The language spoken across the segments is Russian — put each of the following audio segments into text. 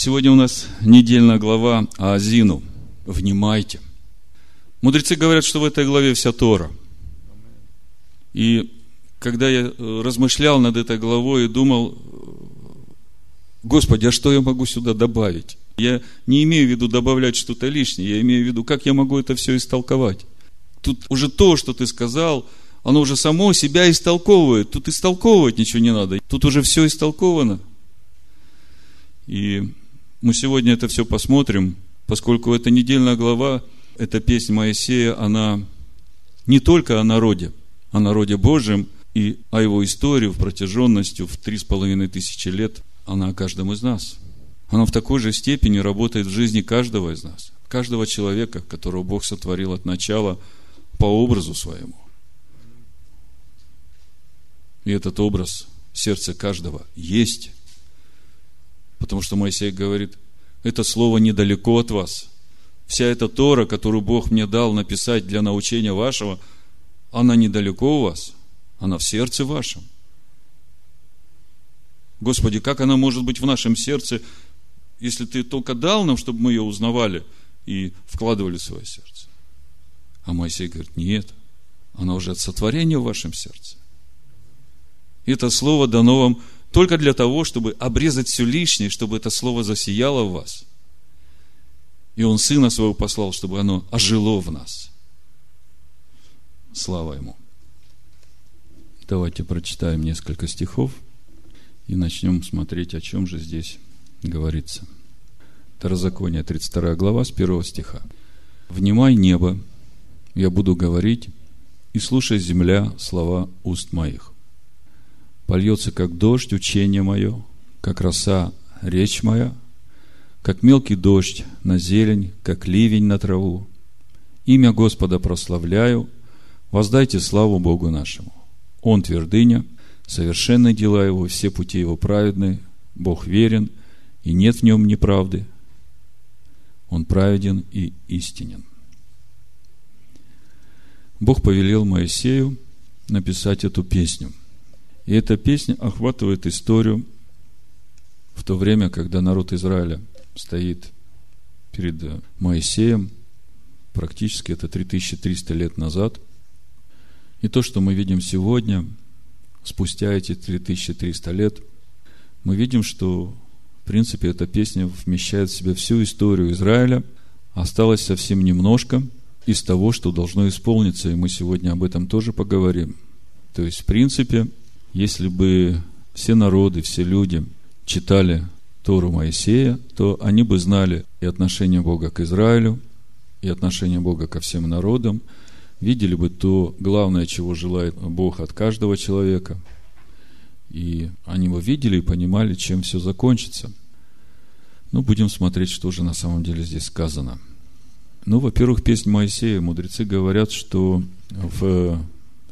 Сегодня у нас недельная глава Азину. Внимайте. Мудрецы говорят, что в этой главе вся Тора. И когда я э, размышлял над этой главой и думал, Господи, а что я могу сюда добавить? Я не имею в виду добавлять что-то лишнее, я имею в виду, как я могу это все истолковать. Тут уже то, что ты сказал, оно уже само себя истолковывает. Тут истолковывать ничего не надо. Тут уже все истолковано. И мы сегодня это все посмотрим, поскольку эта недельная глава, эта песня Моисея, она не только о народе, о народе Божьем и о его истории в протяженностью в три с половиной тысячи лет, она о каждом из нас. Она в такой же степени работает в жизни каждого из нас, каждого человека, которого Бог сотворил от начала по образу своему. И этот образ в сердце каждого есть. Потому что Моисей говорит, это слово недалеко от вас. Вся эта Тора, которую Бог мне дал написать для научения вашего, она недалеко у вас, она в сердце вашем. Господи, как она может быть в нашем сердце, если ты только дал нам, чтобы мы ее узнавали и вкладывали в свое сердце? А Моисей говорит, нет, она уже от сотворения в вашем сердце. Это слово дано вам только для того, чтобы обрезать все лишнее, чтобы это слово засияло в вас. И Он Сына Своего послал, чтобы оно ожило в нас. Слава Ему. Давайте прочитаем несколько стихов и начнем смотреть, о чем же здесь говорится. Второзаконие, 32 глава, с 1 стиха. «Внимай небо, я буду говорить, и слушай земля слова уст моих польется, как дождь, учение мое, как роса, речь моя, как мелкий дождь на зелень, как ливень на траву. Имя Господа прославляю, воздайте славу Богу нашему. Он твердыня, совершенны дела Его, все пути Его праведны, Бог верен, и нет в нем неправды. Он праведен и истинен. Бог повелел Моисею написать эту песню – и эта песня охватывает историю в то время, когда народ Израиля стоит перед Моисеем, практически это 3300 лет назад. И то, что мы видим сегодня, спустя эти 3300 лет, мы видим, что, в принципе, эта песня вмещает в себя всю историю Израиля. Осталось совсем немножко из того, что должно исполниться, и мы сегодня об этом тоже поговорим. То есть, в принципе, если бы все народы, все люди читали Тору Моисея, то они бы знали и отношение Бога к Израилю, и отношение Бога ко всем народам, видели бы то главное, чего желает Бог от каждого человека. И они бы видели и понимали, чем все закончится. Ну, будем смотреть, что же на самом деле здесь сказано. Ну, во-первых, песнь Моисея. Мудрецы говорят, что в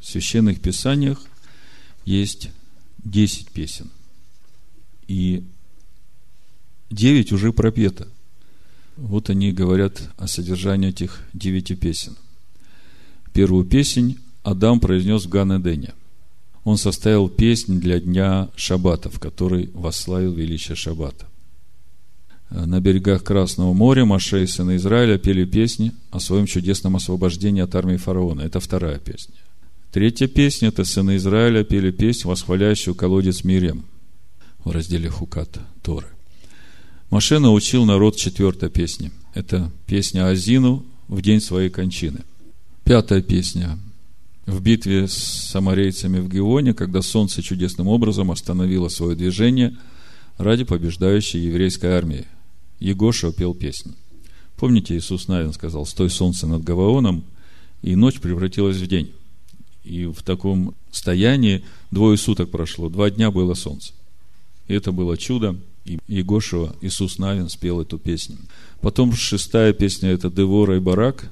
священных писаниях – есть 10 песен. И 9 уже пропето. Вот они говорят о содержании этих девяти песен. Первую песнь Адам произнес в Ганедене. Он составил песнь для дня Шаббата, в который восславил величие Шаббата. На берегах Красного моря Маше и сыны Израиля пели песни о своем чудесном освобождении от армии фараона. Это вторая песня. Третья песня – это сыны Израиля пели песнь, восхваляющую колодец Мирем в разделе Хукат Торы. Маше научил народ четвертой песни. Это песня Азину в день своей кончины. Пятая песня в битве с самарейцами в Геоне, когда солнце чудесным образом остановило свое движение ради побеждающей еврейской армии. Егоша пел песнь. Помните, Иисус Навин сказал, «Стой солнце над Гаваоном», и ночь превратилась в день. И в таком состоянии двое суток прошло, два дня было солнце. И это было чудо. И Егошева, Иисус Навин спел эту песню. Потом шестая песня, это Девора и Барак,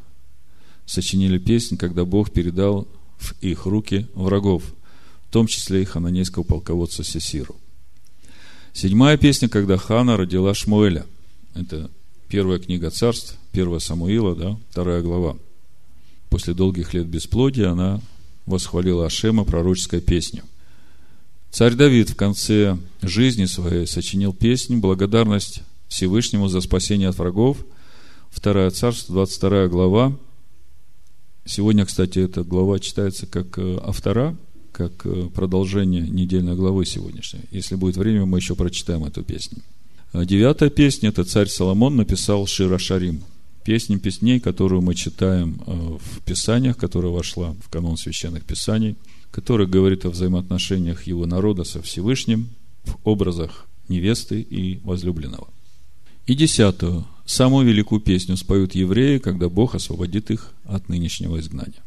сочинили песнь, когда Бог передал в их руки врагов, в том числе и хананейского полководца Сесиру. Седьмая песня, когда Хана родила Шмуэля. Это первая книга царств, первая Самуила, да, вторая глава. После долгих лет бесплодия она восхвалил Ашема пророческой песню. Царь Давид в конце жизни своей сочинил песню «Благодарность Всевышнему за спасение от врагов. Вторая царство, 22 глава. Сегодня, кстати, эта глава читается как э, автора, как э, продолжение недельной главы сегодняшней. Если будет время, мы еще прочитаем эту песню. Девятая песня – это царь Соломон написал Шира Песнь песней, которую мы читаем э, в Писаниях, которая вошла в канон священных Писаний, которая говорит о взаимоотношениях его народа со Всевышним в образах невесты и возлюбленного. И десятую, самую великую песню споют евреи, когда Бог освободит их от нынешнего изгнания.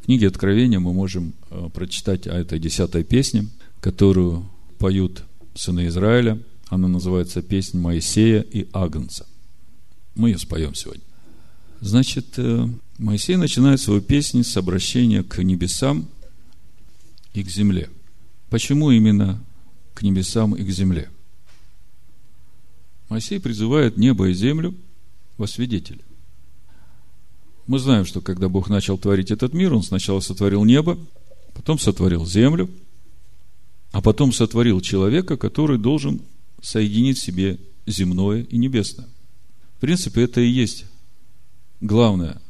В книге Откровения мы можем э, прочитать о этой десятой песне, которую поют сыны Израиля – она называется «Песнь Моисея и Агнца». Мы ее споем сегодня. Значит, э, Моисей начинает свою песню с обращения к небесам и к земле. Почему именно к небесам и к земле? Моисей призывает небо и землю во свидетели. Мы знаем, что когда Бог начал творить этот мир, Он сначала сотворил небо, потом сотворил землю, а потом сотворил человека, который должен соединить в себе земное и небесное. Принципе, это и есть главное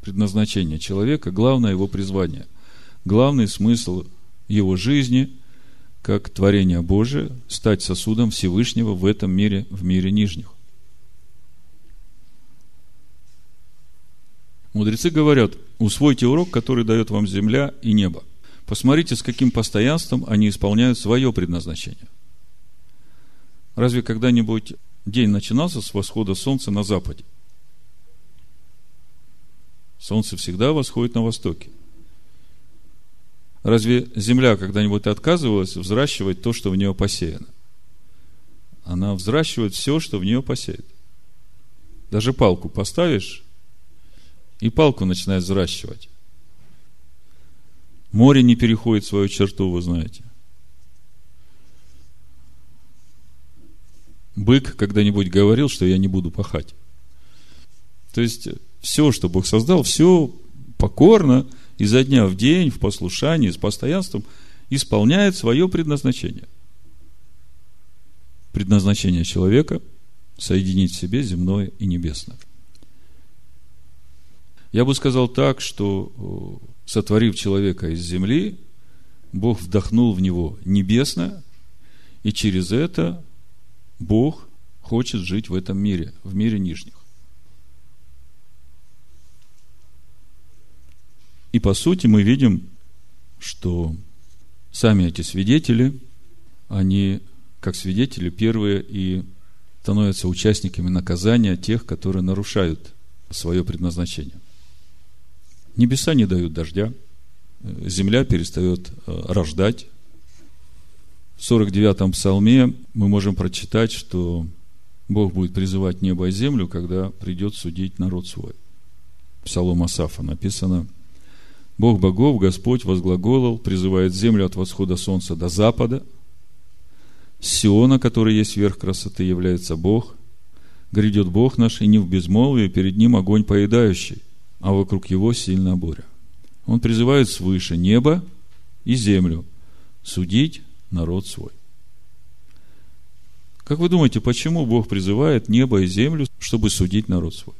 предназначение человека, главное его призвание, главный смысл его жизни, как творение Божие, стать сосудом Всевышнего в этом мире, в мире нижних. Мудрецы говорят, усвойте урок, который дает вам земля и небо. Посмотрите, с каким постоянством они исполняют свое предназначение. Разве когда-нибудь день начинался с восхода солнца на западе? Солнце всегда восходит на востоке. Разве земля когда-нибудь отказывалась взращивать то, что в нее посеяно? Она взращивает все, что в нее посеет. Даже палку поставишь, и палку начинает взращивать. Море не переходит свою черту, вы знаете. Бык когда-нибудь говорил, что я не буду пахать. То есть, все, что Бог создал, все покорно, изо дня в день, в послушании, с постоянством, исполняет свое предназначение. Предназначение человека – соединить в себе земное и небесное. Я бы сказал так, что сотворив человека из земли, Бог вдохнул в него небесное, и через это Бог хочет жить в этом мире, в мире нижних. И по сути мы видим, что сами эти свидетели, они как свидетели первые и становятся участниками наказания тех, которые нарушают свое предназначение. Небеса не дают дождя, земля перестает э, рождать, в 49-м псалме мы можем прочитать, что Бог будет призывать небо и землю, когда придет судить народ свой. Псалом Асафа написано, Бог богов, Господь возглаголал, призывает землю от восхода солнца до запада. Сиона, который есть верх красоты, является Бог. Грядет Бог наш, и не в безмолвии, перед Ним огонь поедающий, а вокруг Его сильная буря. Он призывает свыше небо и землю судить народ свой. Как вы думаете, почему Бог призывает небо и землю, чтобы судить народ свой?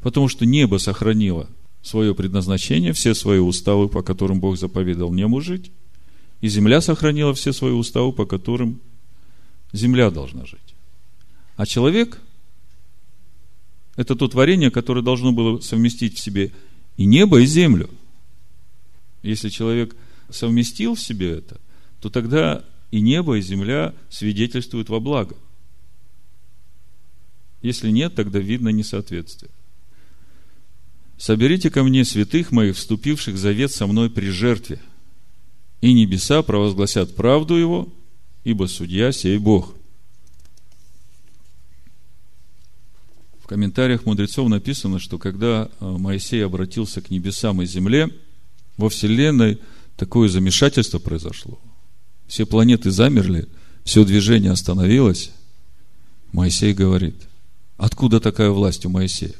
Потому что небо сохранило свое предназначение, все свои уставы, по которым Бог заповедал нему жить, и земля сохранила все свои уставы, по которым земля должна жить. А человек – это то творение, которое должно было совместить в себе и небо, и землю. Если человек совместил в себе это, то тогда и небо, и земля свидетельствуют во благо. Если нет, тогда видно несоответствие. Соберите ко мне святых моих, вступивших завет со мной при жертве, и небеса провозгласят правду его, ибо судья сей Бог. В комментариях мудрецов написано, что когда э, Моисей обратился к небесам и земле, во Вселенной – такое замешательство произошло. Все планеты замерли, все движение остановилось. Моисей говорит, откуда такая власть у Моисея?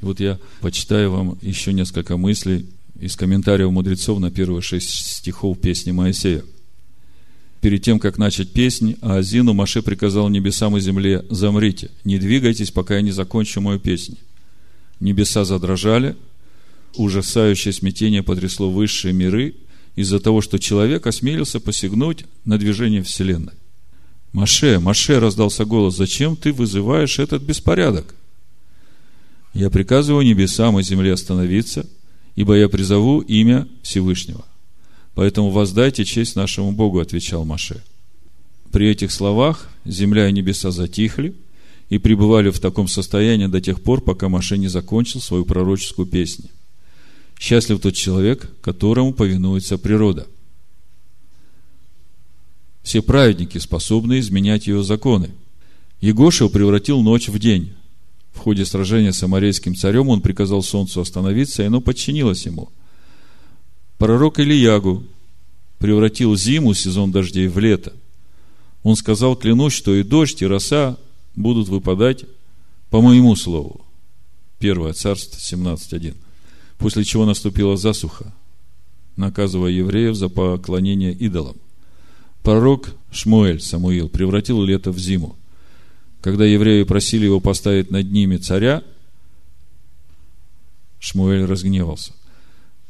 И вот я почитаю вам еще несколько мыслей из комментариев мудрецов на первые шесть стихов песни Моисея. Перед тем, как начать песнь, Аазину Маше приказал небесам и земле, замрите, не двигайтесь, пока я не закончу мою песню. Небеса задрожали, ужасающее смятение потрясло высшие миры из-за того, что человек осмелился посягнуть на движение Вселенной. Маше, Маше, раздался голос, зачем ты вызываешь этот беспорядок? Я приказываю небесам и земле остановиться, ибо я призову имя Всевышнего. Поэтому воздайте честь нашему Богу, отвечал Маше. При этих словах земля и небеса затихли и пребывали в таком состоянии до тех пор, пока Маше не закончил свою пророческую песню. Счастлив тот человек, которому повинуется природа. Все праведники способны изменять ее законы. Егошев превратил ночь в день. В ходе сражения с амарейским царем он приказал солнцу остановиться, и оно подчинилось ему – Пророк Ильягу превратил зиму, сезон дождей, в лето. Он сказал, клянусь, что и дождь, и роса будут выпадать по моему слову. Первое царство 17.1. После чего наступила засуха, наказывая евреев за поклонение идолам. Пророк Шмуэль, Самуил, превратил лето в зиму. Когда евреи просили его поставить над ними царя, Шмуэль разгневался.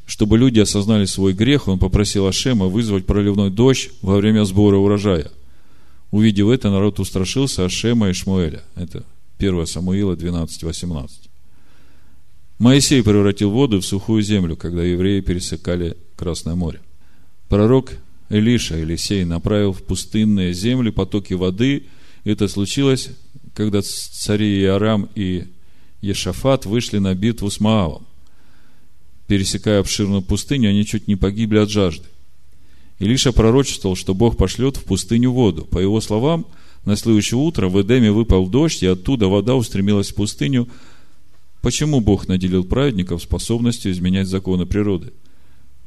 Чтобы люди осознали свой грех, он попросил Ашема вызвать проливной дождь во время сбора урожая. Увидев это, народ устрашился Ашема и Шмуэля. Это 1 Самуила 12.18. Моисей превратил воду в сухую землю, когда евреи пересекали Красное море. Пророк Элиша, Елисей, направил в пустынные земли потоки воды. Это случилось, когда цари Иорам и Ешафат вышли на битву с Маавом пересекая обширную пустыню, они чуть не погибли от жажды. Илиша пророчествовал, что Бог пошлет в пустыню воду. По его словам, на следующее утро в Эдеме выпал дождь, и оттуда вода устремилась в пустыню. Почему Бог наделил праведников способностью изменять законы природы?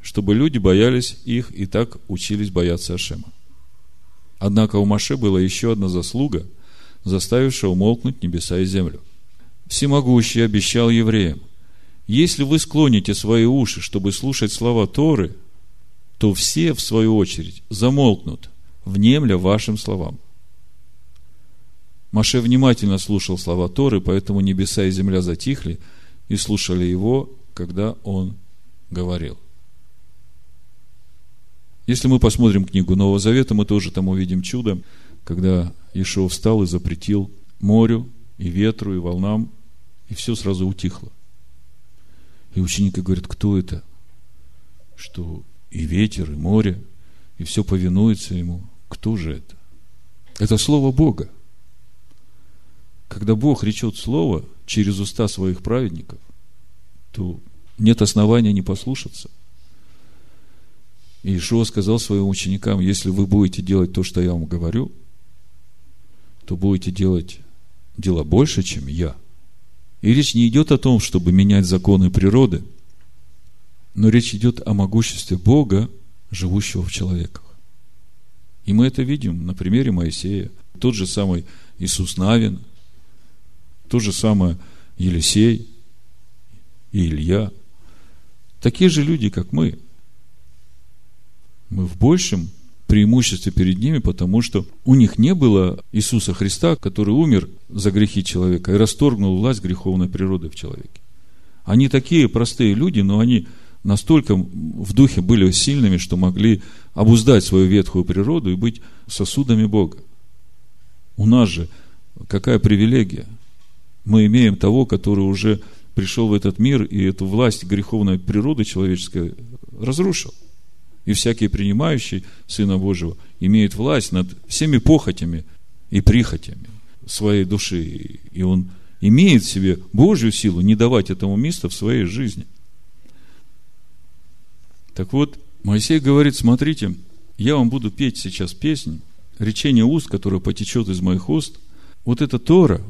Чтобы люди боялись их и так учились бояться Ашема. Однако у Маше была еще одна заслуга, заставившая умолкнуть небеса и землю. Всемогущий обещал евреям, если вы склоните свои уши, чтобы слушать слова Торы, то все, в свою очередь, замолкнут, внемля вашим словам. Маше внимательно слушал слова Торы, поэтому небеса и земля затихли и слушали его, когда он говорил. Если мы посмотрим книгу Нового Завета, мы тоже там увидим чудо, когда Ишуа встал и запретил морю, и ветру, и волнам, и все сразу утихло. И ученики говорят, кто это? Что и ветер, и море, и все повинуется ему. Кто же это? Это Слово Бога. Когда Бог речет Слово через уста своих праведников, то нет основания не послушаться. И сказал своим ученикам, если вы будете делать то, что я вам говорю, то будете делать дела больше, чем я – и речь не идет о том, чтобы менять законы природы, но речь идет о могуществе Бога, живущего в человеках. И мы это видим на примере Моисея. Тот же самый Иисус Навин, тот же самый Елисей и Илья. Такие же люди, как мы. Мы в большем преимуществе перед ними, потому что у них не было Иисуса Христа, который умер за грехи человека и расторгнул власть греховной природы в человеке. Они такие простые люди, но они настолько в духе были сильными, что могли обуздать свою ветхую природу и быть сосудами Бога. У нас же какая привилегия? Мы имеем того, который уже пришел в этот мир и эту власть греховной природы человеческой разрушил – и всякий принимающий Сына Божьего имеет власть над всеми похотями и прихотями своей души. И он имеет в себе Божью силу не давать этому места в своей жизни. Так вот, Моисей говорит, смотрите, я вам буду петь сейчас песнь, речение уст, которое потечет из моих уст. Вот это Тора,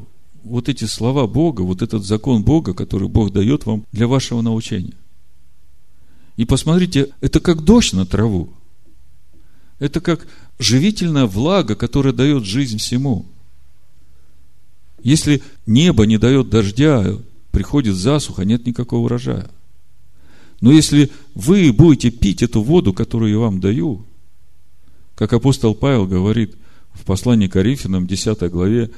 вот эти слова Бога, вот этот закон Бога, который Бог дает вам для вашего научения. И посмотрите, это как дождь на траву. Это как живительная влага, которая дает жизнь всему. Если небо не дает дождя, приходит засуха, нет никакого урожая. Но если вы будете пить эту воду, которую я вам даю, Как апостол Павел говорит в послании к Коринфянам, 10 главе,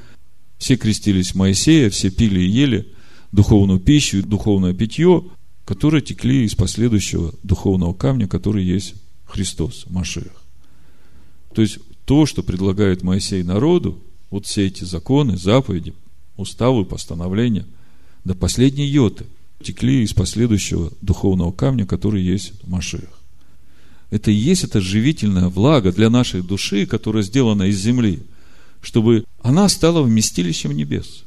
все крестились Моисея, все пили и ели духовную пищу, духовное питье, которые текли из последующего духовного камня, который есть Христос, Машех. То есть, то, что предлагает Моисей народу, вот все эти законы, заповеди, уставы, постановления, до последней йоты текли из последующего духовного камня, который есть Машех. Это и есть это живительное благо для нашей души, которое сделано из земли, чтобы она стала вместилищем небес.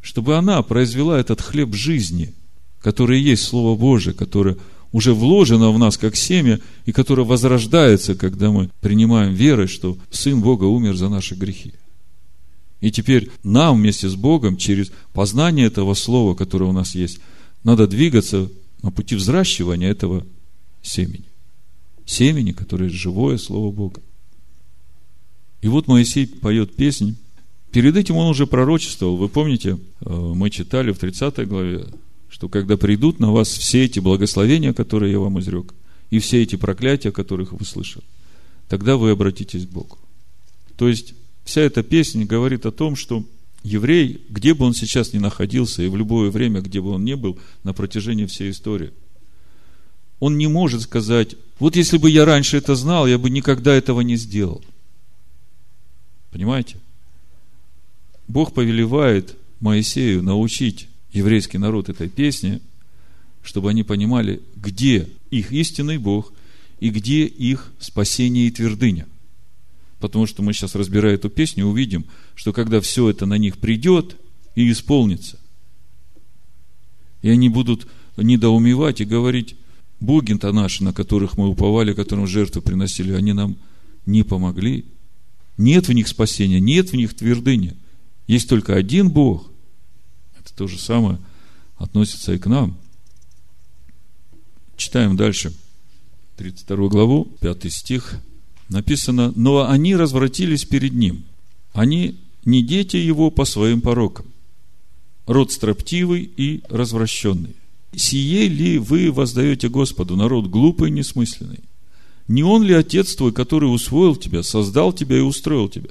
Чтобы она произвела этот хлеб жизни, который есть Слово Божие, которое уже вложено в нас как семя, и которое возрождается, когда мы принимаем верой, что Сын Бога умер за наши грехи. И теперь нам вместе с Богом через познание этого слова, которое у нас есть, надо двигаться на пути взращивания этого семени. Семени, которое живое Слово Бога. И вот Моисей поет песнь. Перед этим он уже пророчествовал. Вы помните, э, мы читали в 30 главе, что когда придут на вас все эти благословения, которые я вам изрек, и все эти проклятия, которых вы слышали, тогда вы обратитесь к Богу. То есть, вся эта песня говорит о том, что еврей, где бы он сейчас ни находился, и в любое время, где бы он ни был, на протяжении всей истории, он не может сказать, вот если бы я раньше это знал, я бы никогда этого не сделал. Понимаете? Бог повелевает Моисею научить еврейский народ этой песни, чтобы они понимали, где их истинный Бог и где их спасение и твердыня. Потому что мы сейчас, разбирая эту песню, увидим, что когда все это на них придет и исполнится, и они будут недоумевать и говорить, боги-то наши, на которых мы уповали, которым жертвы приносили, они нам не помогли. Нет в них спасения, нет в них твердыни. Есть только один Бог, то же самое относится и к нам. Читаем дальше. 32 главу, 5 стих. Написано, но они развратились перед ним. Они не дети его по своим порокам. Род строптивый и развращенный. Сие ли вы воздаете Господу, народ глупый и несмысленный? Не он ли Отец твой, который усвоил тебя, создал тебя и устроил тебя?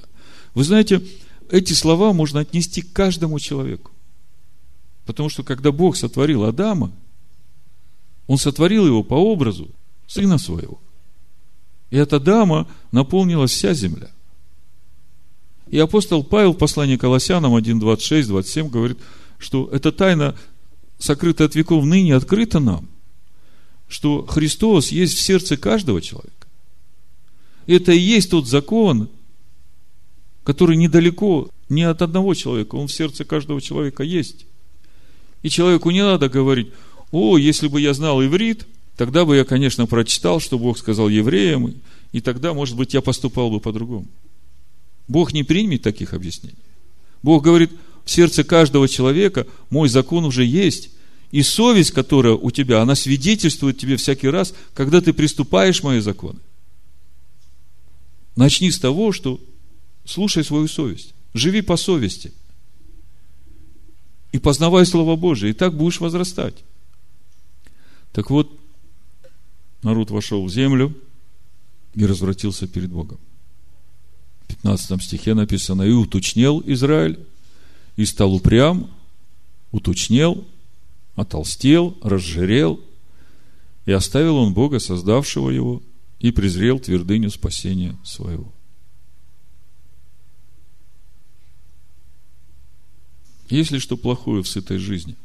Вы знаете, эти слова можно отнести к каждому человеку. Потому что когда Бог сотворил Адама, Он сотворил его по образу сына своего. И от Адама наполнилась вся земля. И апостол Павел в послании Колоссянам 1, 26, 27 говорит, что эта тайна, сокрытая от веков, ныне открыта нам, что Христос есть в сердце каждого человека. Это и есть тот закон, который недалеко, не от одного человека, он в сердце каждого человека есть. И человеку не надо говорить, о, если бы я знал иврит, тогда бы я, конечно, прочитал, что Бог сказал евреям, и тогда, может быть, я поступал бы по-другому. Бог не примет таких объяснений. Бог говорит, в сердце каждого человека мой закон уже есть, и совесть, которая у тебя, она свидетельствует тебе всякий раз, когда ты приступаешь мои законы. Начни с того, что слушай свою совесть, живи по совести – и познавай Слово Божие, и так будешь возрастать. Так вот, народ вошел в землю и развратился перед Богом. В 15 стихе написано, и уточнел Израиль, и стал упрям, уточнел, отолстел, разжирел, и оставил он Бога, создавшего его, и презрел твердыню спасения своего. Есть ли что плохое в сытой жизни?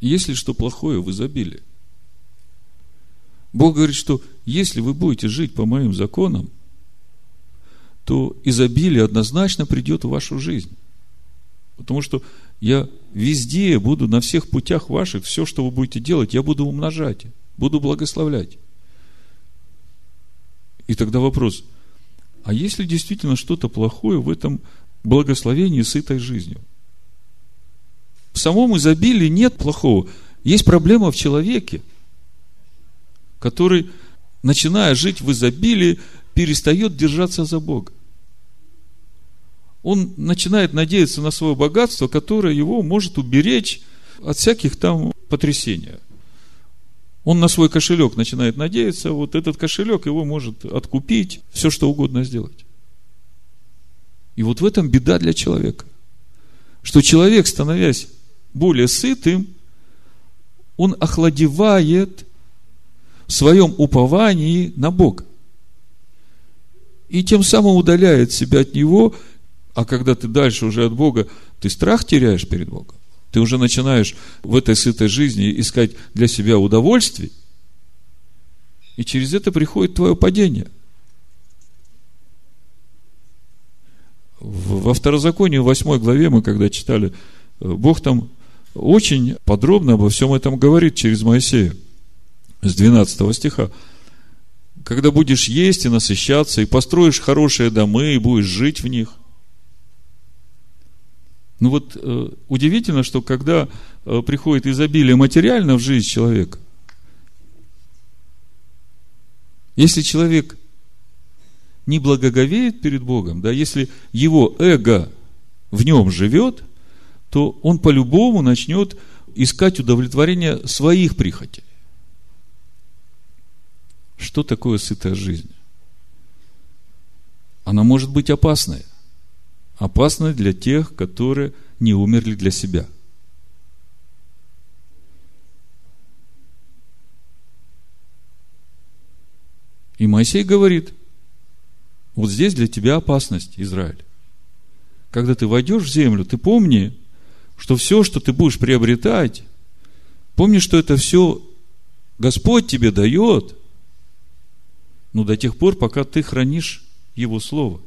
Есть ли что плохое в изобилии? Бог говорит, что если вы будете жить по моим законам, то изобилие однозначно придет в вашу жизнь. Потому что я везде буду, на всех путях ваших, все, что вы будете делать, я буду умножать, буду благословлять. И тогда вопрос, а есть ли действительно что-то плохое в этом благословении сытой жизнью. В самом изобилии нет плохого. Есть проблема в человеке, который, начиная жить в изобилии, перестает держаться за Бога. Он начинает надеяться на свое богатство, которое его может уберечь от всяких там потрясений. Он на свой кошелек начинает надеяться, вот этот кошелек его может откупить, все что угодно сделать. И вот в этом беда для человека. Что человек, становясь более сытым, он охладевает в своем уповании на Бога. И тем самым удаляет себя от Него, а когда ты дальше уже от Бога, ты страх теряешь перед Богом. Ты уже начинаешь в этой сытой жизни искать для себя удовольствие, и через это приходит твое падение. Во второзаконии, в 8 главе мы когда читали, э, Бог там очень подробно обо всем этом говорит через Моисея. С 12 стиха. Когда будешь есть и насыщаться, и построишь хорошие домы, и будешь жить в них. Ну вот э, удивительно, что когда э, приходит изобилие материально в жизнь человека, если человек не благоговеет перед Богом, да, если его эго в нем живет, то он по-любому начнет искать удовлетворение своих прихотей. Что такое сытая жизнь? Она может быть опасной. Опасной для тех, которые не умерли для себя. И Моисей говорит, вот здесь для тебя опасность, Израиль. Когда ты войдешь в землю, ты помни, что все, что ты будешь приобретать, помни, что это все Господь тебе дает, но до тех пор, пока ты хранишь Его Слово.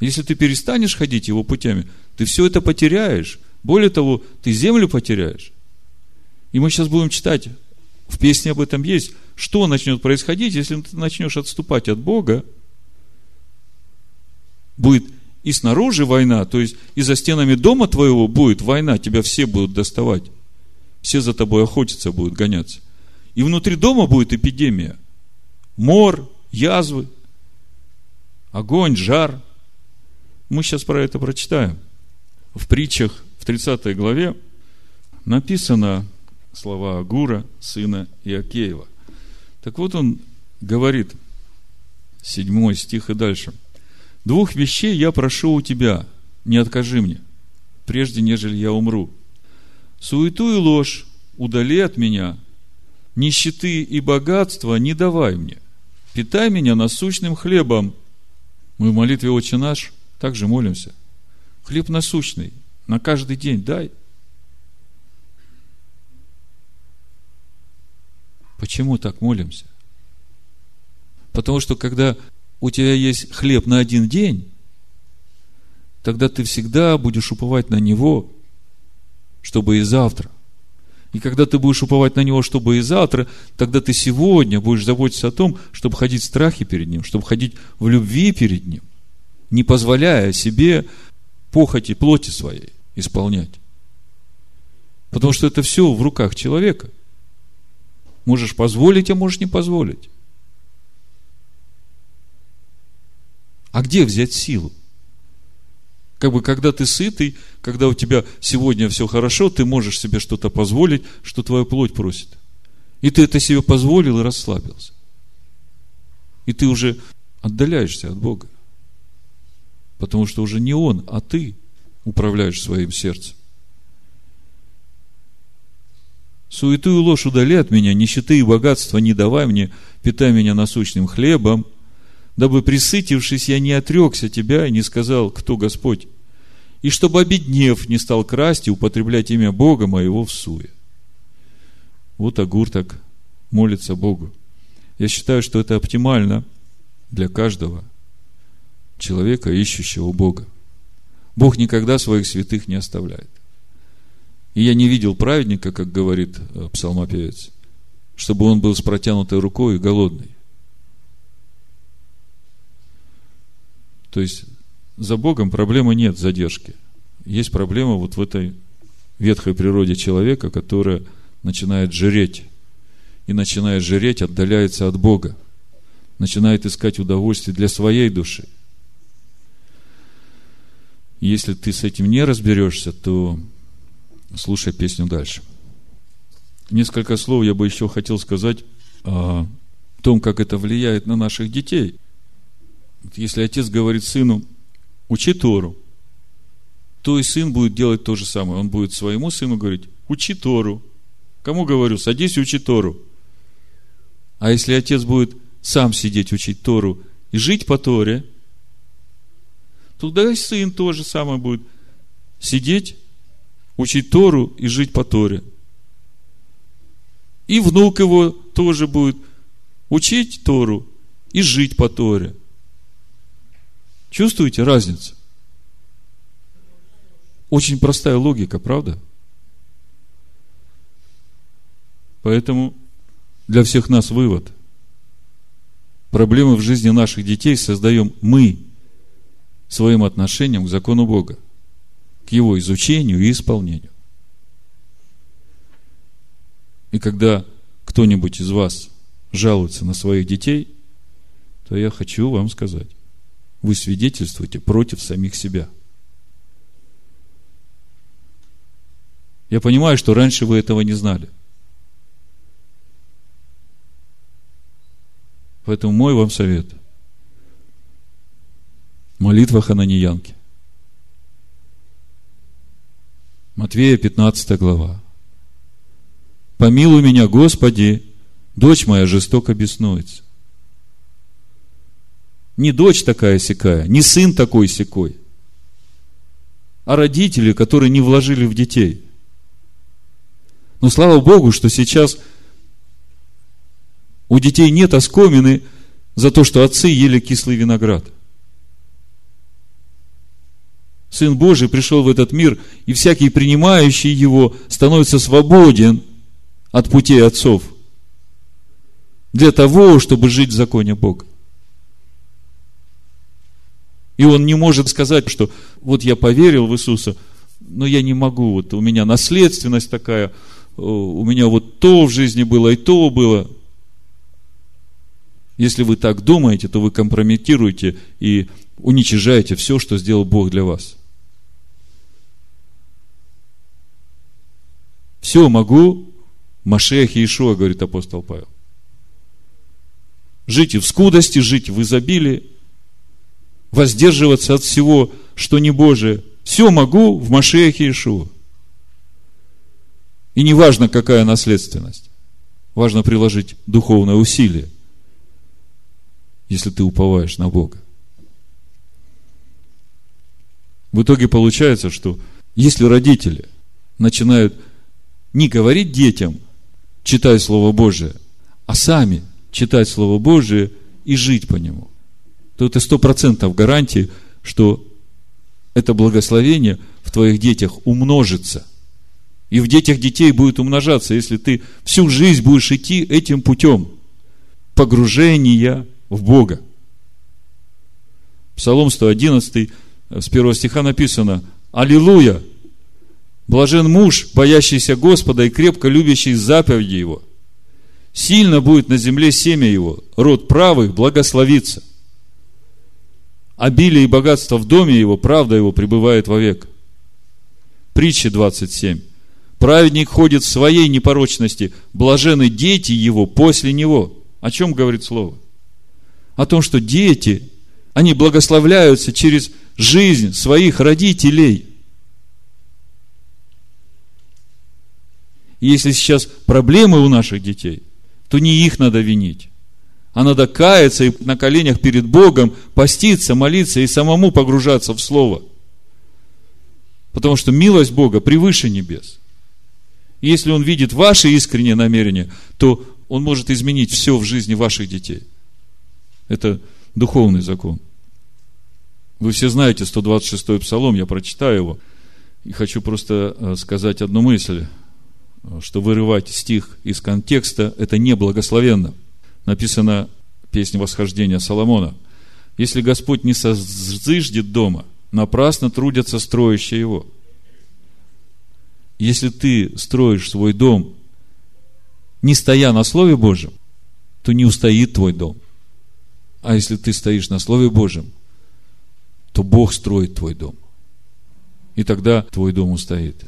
Если ты перестанешь ходить Его путями, ты все это потеряешь. Более того, ты землю потеряешь. И мы сейчас будем читать, в песне об этом есть, что начнет происходить, если ты начнешь отступать от Бога, будет и снаружи война, то есть и за стенами дома твоего будет война, тебя все будут доставать. Все за тобой охотиться будут, гоняться. И внутри дома будет эпидемия. Мор, язвы, огонь, жар. Мы сейчас про это прочитаем. В притчах в 30 главе написано слова Агура, сына Иакеева. Так вот он говорит, седьмой стих и дальше – Двух вещей я прошу у тебя, не откажи мне, прежде нежели я умру. Суету и ложь удали от меня, нищеты и богатства не давай мне. Питай меня насущным хлебом. Мы в молитве «Отче наш» также молимся. Хлеб насущный, на каждый день дай. Почему так молимся? Потому что когда у тебя есть хлеб на один день, тогда ты всегда будешь уповать на него, чтобы и завтра. И когда ты будешь уповать на него, чтобы и завтра, тогда ты сегодня будешь заботиться о том, чтобы ходить в страхе перед ним, чтобы ходить в любви перед ним, не позволяя себе похоти плоти своей исполнять. Потому что это все в руках человека. Можешь позволить, а можешь не позволить. А где взять силу? Как бы, когда ты сытый, когда у тебя сегодня все хорошо, ты можешь себе что-то позволить, что твоя плоть просит. И ты это себе позволил и расслабился. И ты уже отдаляешься от Бога. Потому что уже не Он, а ты управляешь своим сердцем. Суету и ложь удали от меня, нищеты и богатства не давай мне, питай меня насущным хлебом – дабы, присытившись, я не отрекся тебя и не сказал, кто Господь, и чтобы, обеднев, не стал красть и употреблять имя Бога моего в суе. Вот Агур так молится Богу. Я считаю, что это оптимально для каждого человека, ищущего Бога. Бог никогда своих святых не оставляет. И я не видел праведника, как говорит э, псалмопевец, чтобы он был с протянутой рукой и голодный. То есть за Богом проблемы нет задержки. Есть проблема вот в этой ветхой природе человека, которая начинает жреть. И начиная жреть, отдаляется от Бога. Начинает искать удовольствие для своей души. Если ты с этим не разберешься, то слушай песню дальше. Несколько слов я бы еще хотел сказать о том, как это влияет на наших детей. Если отец говорит сыну, учи Тору, то и сын будет делать то же самое. Он будет своему сыну говорить, учи Тору. Кому говорю, садись и учи Тору. А если отец будет сам сидеть учить Тору и жить по Торе, тогда и сын тоже самое будет сидеть, учить Тору и жить по Торе. И внук его тоже будет учить Тору и жить по Торе. Чувствуете разницу? Очень простая логика, правда? Поэтому для всех нас вывод. Проблемы в жизни наших детей создаем мы своим отношением к закону Бога, к его изучению и исполнению. И когда кто-нибудь из вас жалуется на своих детей, то я хочу вам сказать, вы свидетельствуете против самих себя. Я понимаю, что раньше вы этого не знали. Поэтому мой вам совет. Молитва Хананьянки. Матвея 15 глава. Помилуй меня, Господи, дочь моя жестоко беснуется. Не дочь такая сякая, не сын такой секой, а родители, которые не вложили в детей. Но слава Богу, что сейчас у детей нет оскомины за то, что отцы ели кислый виноград. Сын Божий пришел в этот мир, и всякий принимающий его становится свободен от путей отцов для того, чтобы жить в законе Бога. И он не может сказать, что вот я поверил в Иисуса, но я не могу, вот у меня наследственность такая, у меня вот то в жизни было и то было. Если вы так думаете, то вы компрометируете и уничижаете все, что сделал Бог для вас. Все могу, Машех Иешуа, говорит апостол Павел. Жить в скудости, жить в изобилии, воздерживаться от всего, что не Божие. Все могу в Машехе Иешуа. И не важно, какая наследственность. Важно приложить духовное усилие – если ты уповаешь на Бога. В итоге получается, что если родители начинают не говорить детям, читай Слово Божие, а сами читать Слово Божие и жить по нему, то это сто процентов гарантии, что это благословение в твоих детях умножится. И в детях детей будет умножаться, если ты всю жизнь будешь идти этим путем погружения в Бога. Псалом 111, с первого стиха написано, Аллилуйя! Блажен муж, боящийся Господа и крепко любящий заповеди Его. Сильно будет на земле семя Его, род правых благословится. Обилие и богатство в доме Его, правда Его пребывает вовек. Притча 27. Праведник ходит в своей непорочности, блажены дети Его после Него. О чем говорит Слово? о том, что дети, они благословляются через жизнь своих родителей. Если сейчас проблемы у наших детей, то не их надо винить, а надо каяться и на коленях перед Богом поститься, молиться и самому погружаться в Слово. Потому что милость Бога превыше небес. И если Он видит ваши искренние намерения, то Он может изменить все в жизни ваших детей – это духовный закон. Вы все знаете 126-й псалом, я прочитаю его. И хочу просто э, сказать одну мысль, что вырывать стих из контекста – это не благословенно. Написано песня восхождения Соломона. Если Господь не созыждет дома, напрасно трудятся строящие его. Если ты строишь свой дом, не стоя на Слове Божьем, то не устоит твой дом – а если ты стоишь на Слове Божьем, то Бог строит твой дом. И тогда твой дом устоит.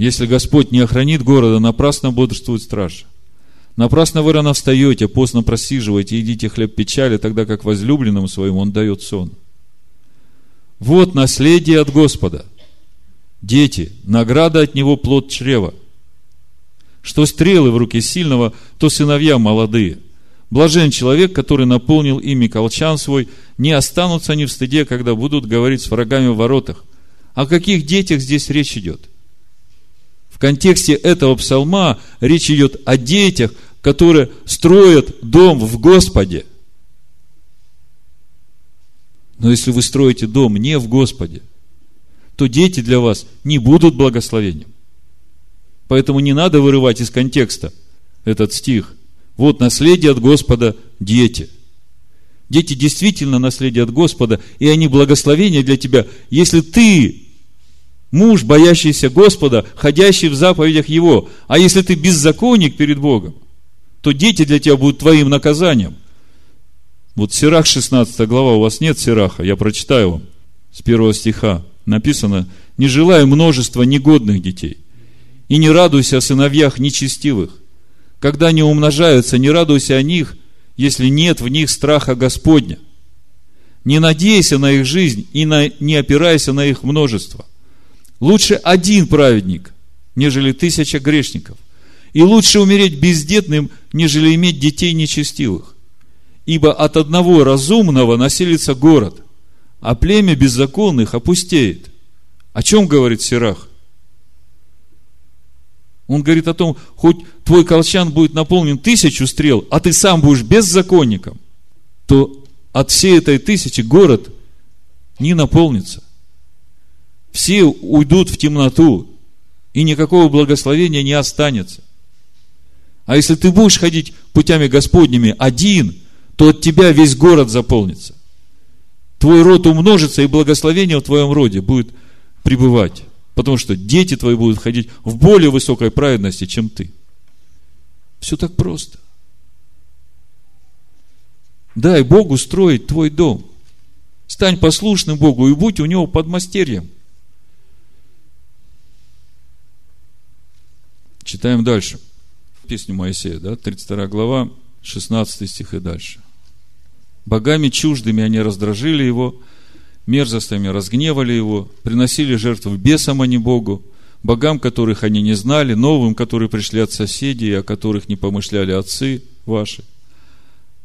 Если Господь не охранит города, напрасно бодрствует стража. Напрасно вы рано встаете, постно просиживаете, едите хлеб печали, тогда как возлюбленному своему он дает сон. Вот наследие от Господа. Дети, награда от Него плод чрева. Что стрелы в руке сильного, то сыновья молодые. Блажен человек, который наполнил ими колчан свой, не останутся они в стыде, когда будут говорить с врагами в воротах. О каких детях здесь речь идет? Контексте этого псалма речь идет о детях, которые строят дом в Господе. Но если вы строите дом не в Господе, то дети для вас не будут благословением. Поэтому не надо вырывать из контекста этот стих. Вот наследие от Господа дети. Дети действительно наследие от Господа, и они благословения для тебя, если ты муж, боящийся Господа, ходящий в заповедях Его. А если ты беззаконник перед Богом, то дети для тебя будут твоим наказанием. Вот Сирах 16 глава, у вас нет Сираха, я прочитаю вам с первого стиха. Написано, не желая множества негодных детей, и не радуйся о сыновьях нечестивых. Когда они умножаются, не радуйся о них, если нет в них страха Господня. Не надейся на их жизнь и на, не опирайся на их множество. Лучше один праведник, нежели тысяча грешников. И лучше умереть бездетным, нежели иметь детей нечестивых. Ибо от одного разумного населится город, а племя беззаконных опустеет. О чем говорит Сирах? Он говорит о том, хоть твой колчан будет наполнен тысячу стрел, а ты сам будешь беззаконником, то от всей этой тысячи город не наполнится. Все уйдут в темноту, и никакого благословения не останется. А если ты будешь ходить путями Господними один, то от тебя весь город заполнится. Твой род умножится, и благословение в твоем роде будет пребывать. Потому что дети твои будут ходить в более высокой праведности, чем ты. Все так просто. Дай Богу строить твой дом. Стань послушным Богу и будь у Него подмастерьем. Читаем дальше. Песню Моисея, да, 32 глава, 16 стих и дальше. Богами чуждыми они раздражили его, мерзостями разгневали его, приносили жертву бесам, а не Богу, богам, которых они не знали, новым, которые пришли от соседей, о которых не помышляли отцы ваши.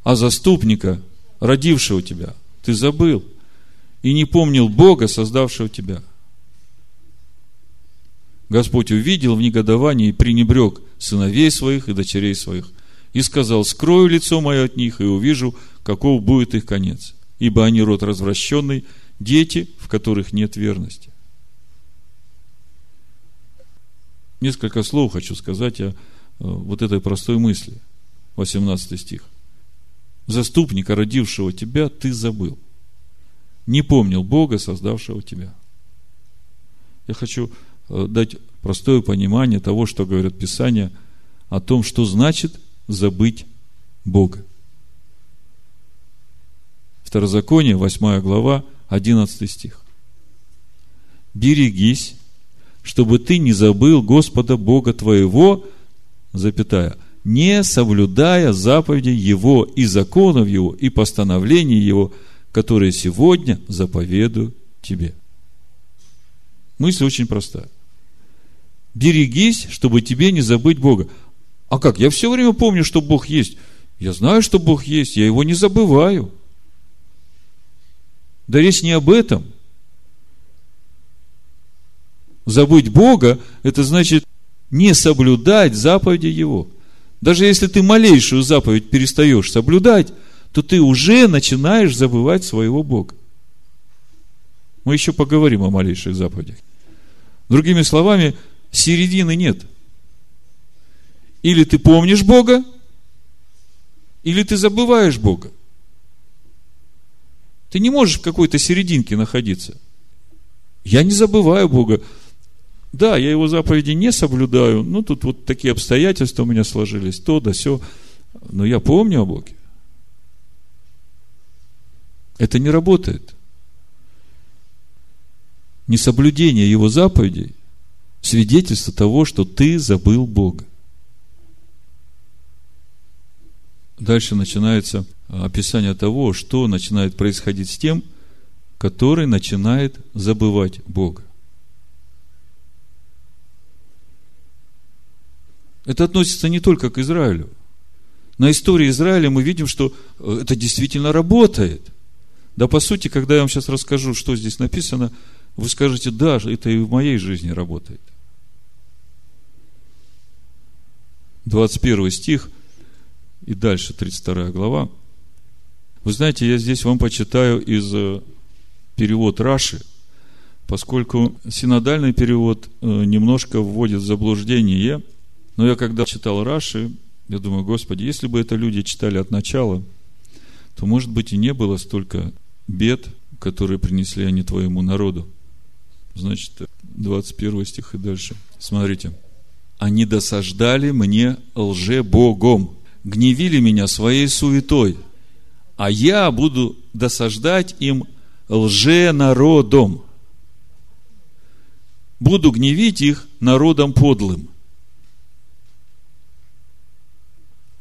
А заступника, родившего тебя, ты забыл и не помнил Бога, создавшего тебя – Господь увидел в негодовании и пренебрег сыновей своих и дочерей своих. И сказал, скрою лицо мое от них и увижу, каков будет их конец. Ибо они род развращенный, дети, в которых нет верности. Несколько слов хочу сказать о э, вот этой простой мысли. 18 стих. Заступника, родившего тебя, ты забыл. Не помнил Бога, создавшего тебя. Я хочу дать простое понимание того, что говорят Писания, о том, что значит забыть Бога. Второзаконие, 8 глава, 11 стих. «Берегись, чтобы ты не забыл Господа Бога твоего, запятая, не соблюдая заповедей Его и законов Его и постановлений Его, которые сегодня заповедую тебе». Мысль очень простая берегись, чтобы тебе не забыть Бога. А как? Я все время помню, что Бог есть. Я знаю, что Бог есть, я его не забываю. Да речь не об этом. Забыть Бога, это значит не соблюдать заповеди Его. Даже если ты малейшую заповедь перестаешь соблюдать, то ты уже начинаешь забывать своего Бога. Мы еще поговорим о малейших заповедях. Другими словами, середины нет. Или ты помнишь Бога, или ты забываешь Бога. Ты не можешь в какой-то серединке находиться. Я не забываю Бога. Да, я его заповеди не соблюдаю, ну тут вот такие обстоятельства у меня сложились, то да все, но я помню о Боге. Это не работает. Несоблюдение его заповедей свидетельство того, что ты забыл Бога. Дальше начинается описание того, что начинает происходить с тем, который начинает забывать Бога. Это относится не только к Израилю. На истории Израиля мы видим, что э, это действительно работает. Да, по сути, когда я вам сейчас расскажу, что здесь написано, вы скажете, да, это и в моей жизни работает. 21 стих и дальше 32 глава. Вы знаете, я здесь вам почитаю из э, перевод Раши, поскольку синодальный перевод э, немножко вводит в заблуждение – но я когда читал Раши, я думаю, Господи, если бы это люди читали от начала, то, может быть, и не было столько бед, которые принесли они твоему народу. Значит, 21 стих и дальше. Смотрите. Они досаждали мне лже-богом, гневили меня своей суетой, а я буду досаждать им лже-народом. Буду гневить их народом подлым.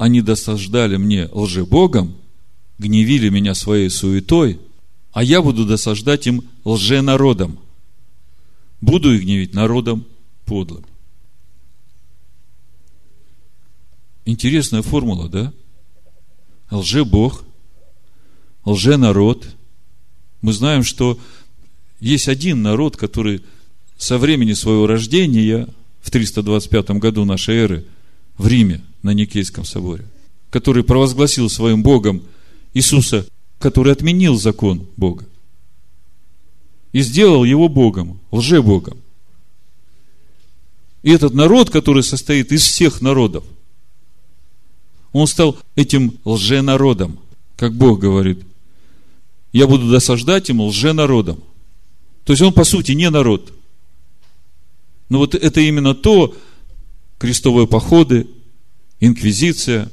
они досаждали мне лжебогом, гневили меня своей суетой, а я буду досаждать им лженародом. Буду их гневить народом подлым. Интересная формула, да? Лже-бог, лже-народ. Мы знаем, что есть один народ, который со времени своего рождения в 325 году нашей эры в Риме – на Никейском соборе, который провозгласил своим Богом Иисуса, который отменил закон Бога и сделал его Богом, лже-Богом. И этот народ, который состоит из всех народов, он стал этим лженародом, как Бог говорит. Я буду досаждать ему лженародом. То есть он, по сути, не народ. Но вот это именно то, крестовые походы, инквизиция,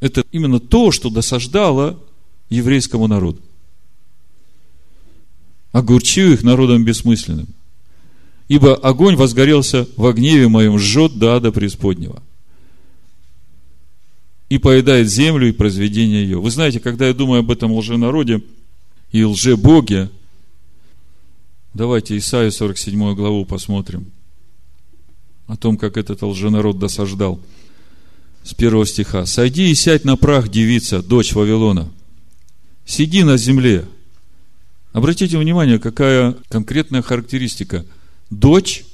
это именно то, что досаждало еврейскому народу. Огурчил их народом бессмысленным. Ибо огонь возгорелся в гневе моем, жжет до ада преисподнего. И поедает землю и произведение ее. Вы знаете, когда я думаю об этом лженароде и лже-боге, давайте Исаию 47 главу посмотрим о том, как этот лженарод досаждал. С первого стиха. «Сойди и сядь на прах, девица, дочь Вавилона. Сиди на земле». Обратите внимание, какая конкретная характеристика. Дочь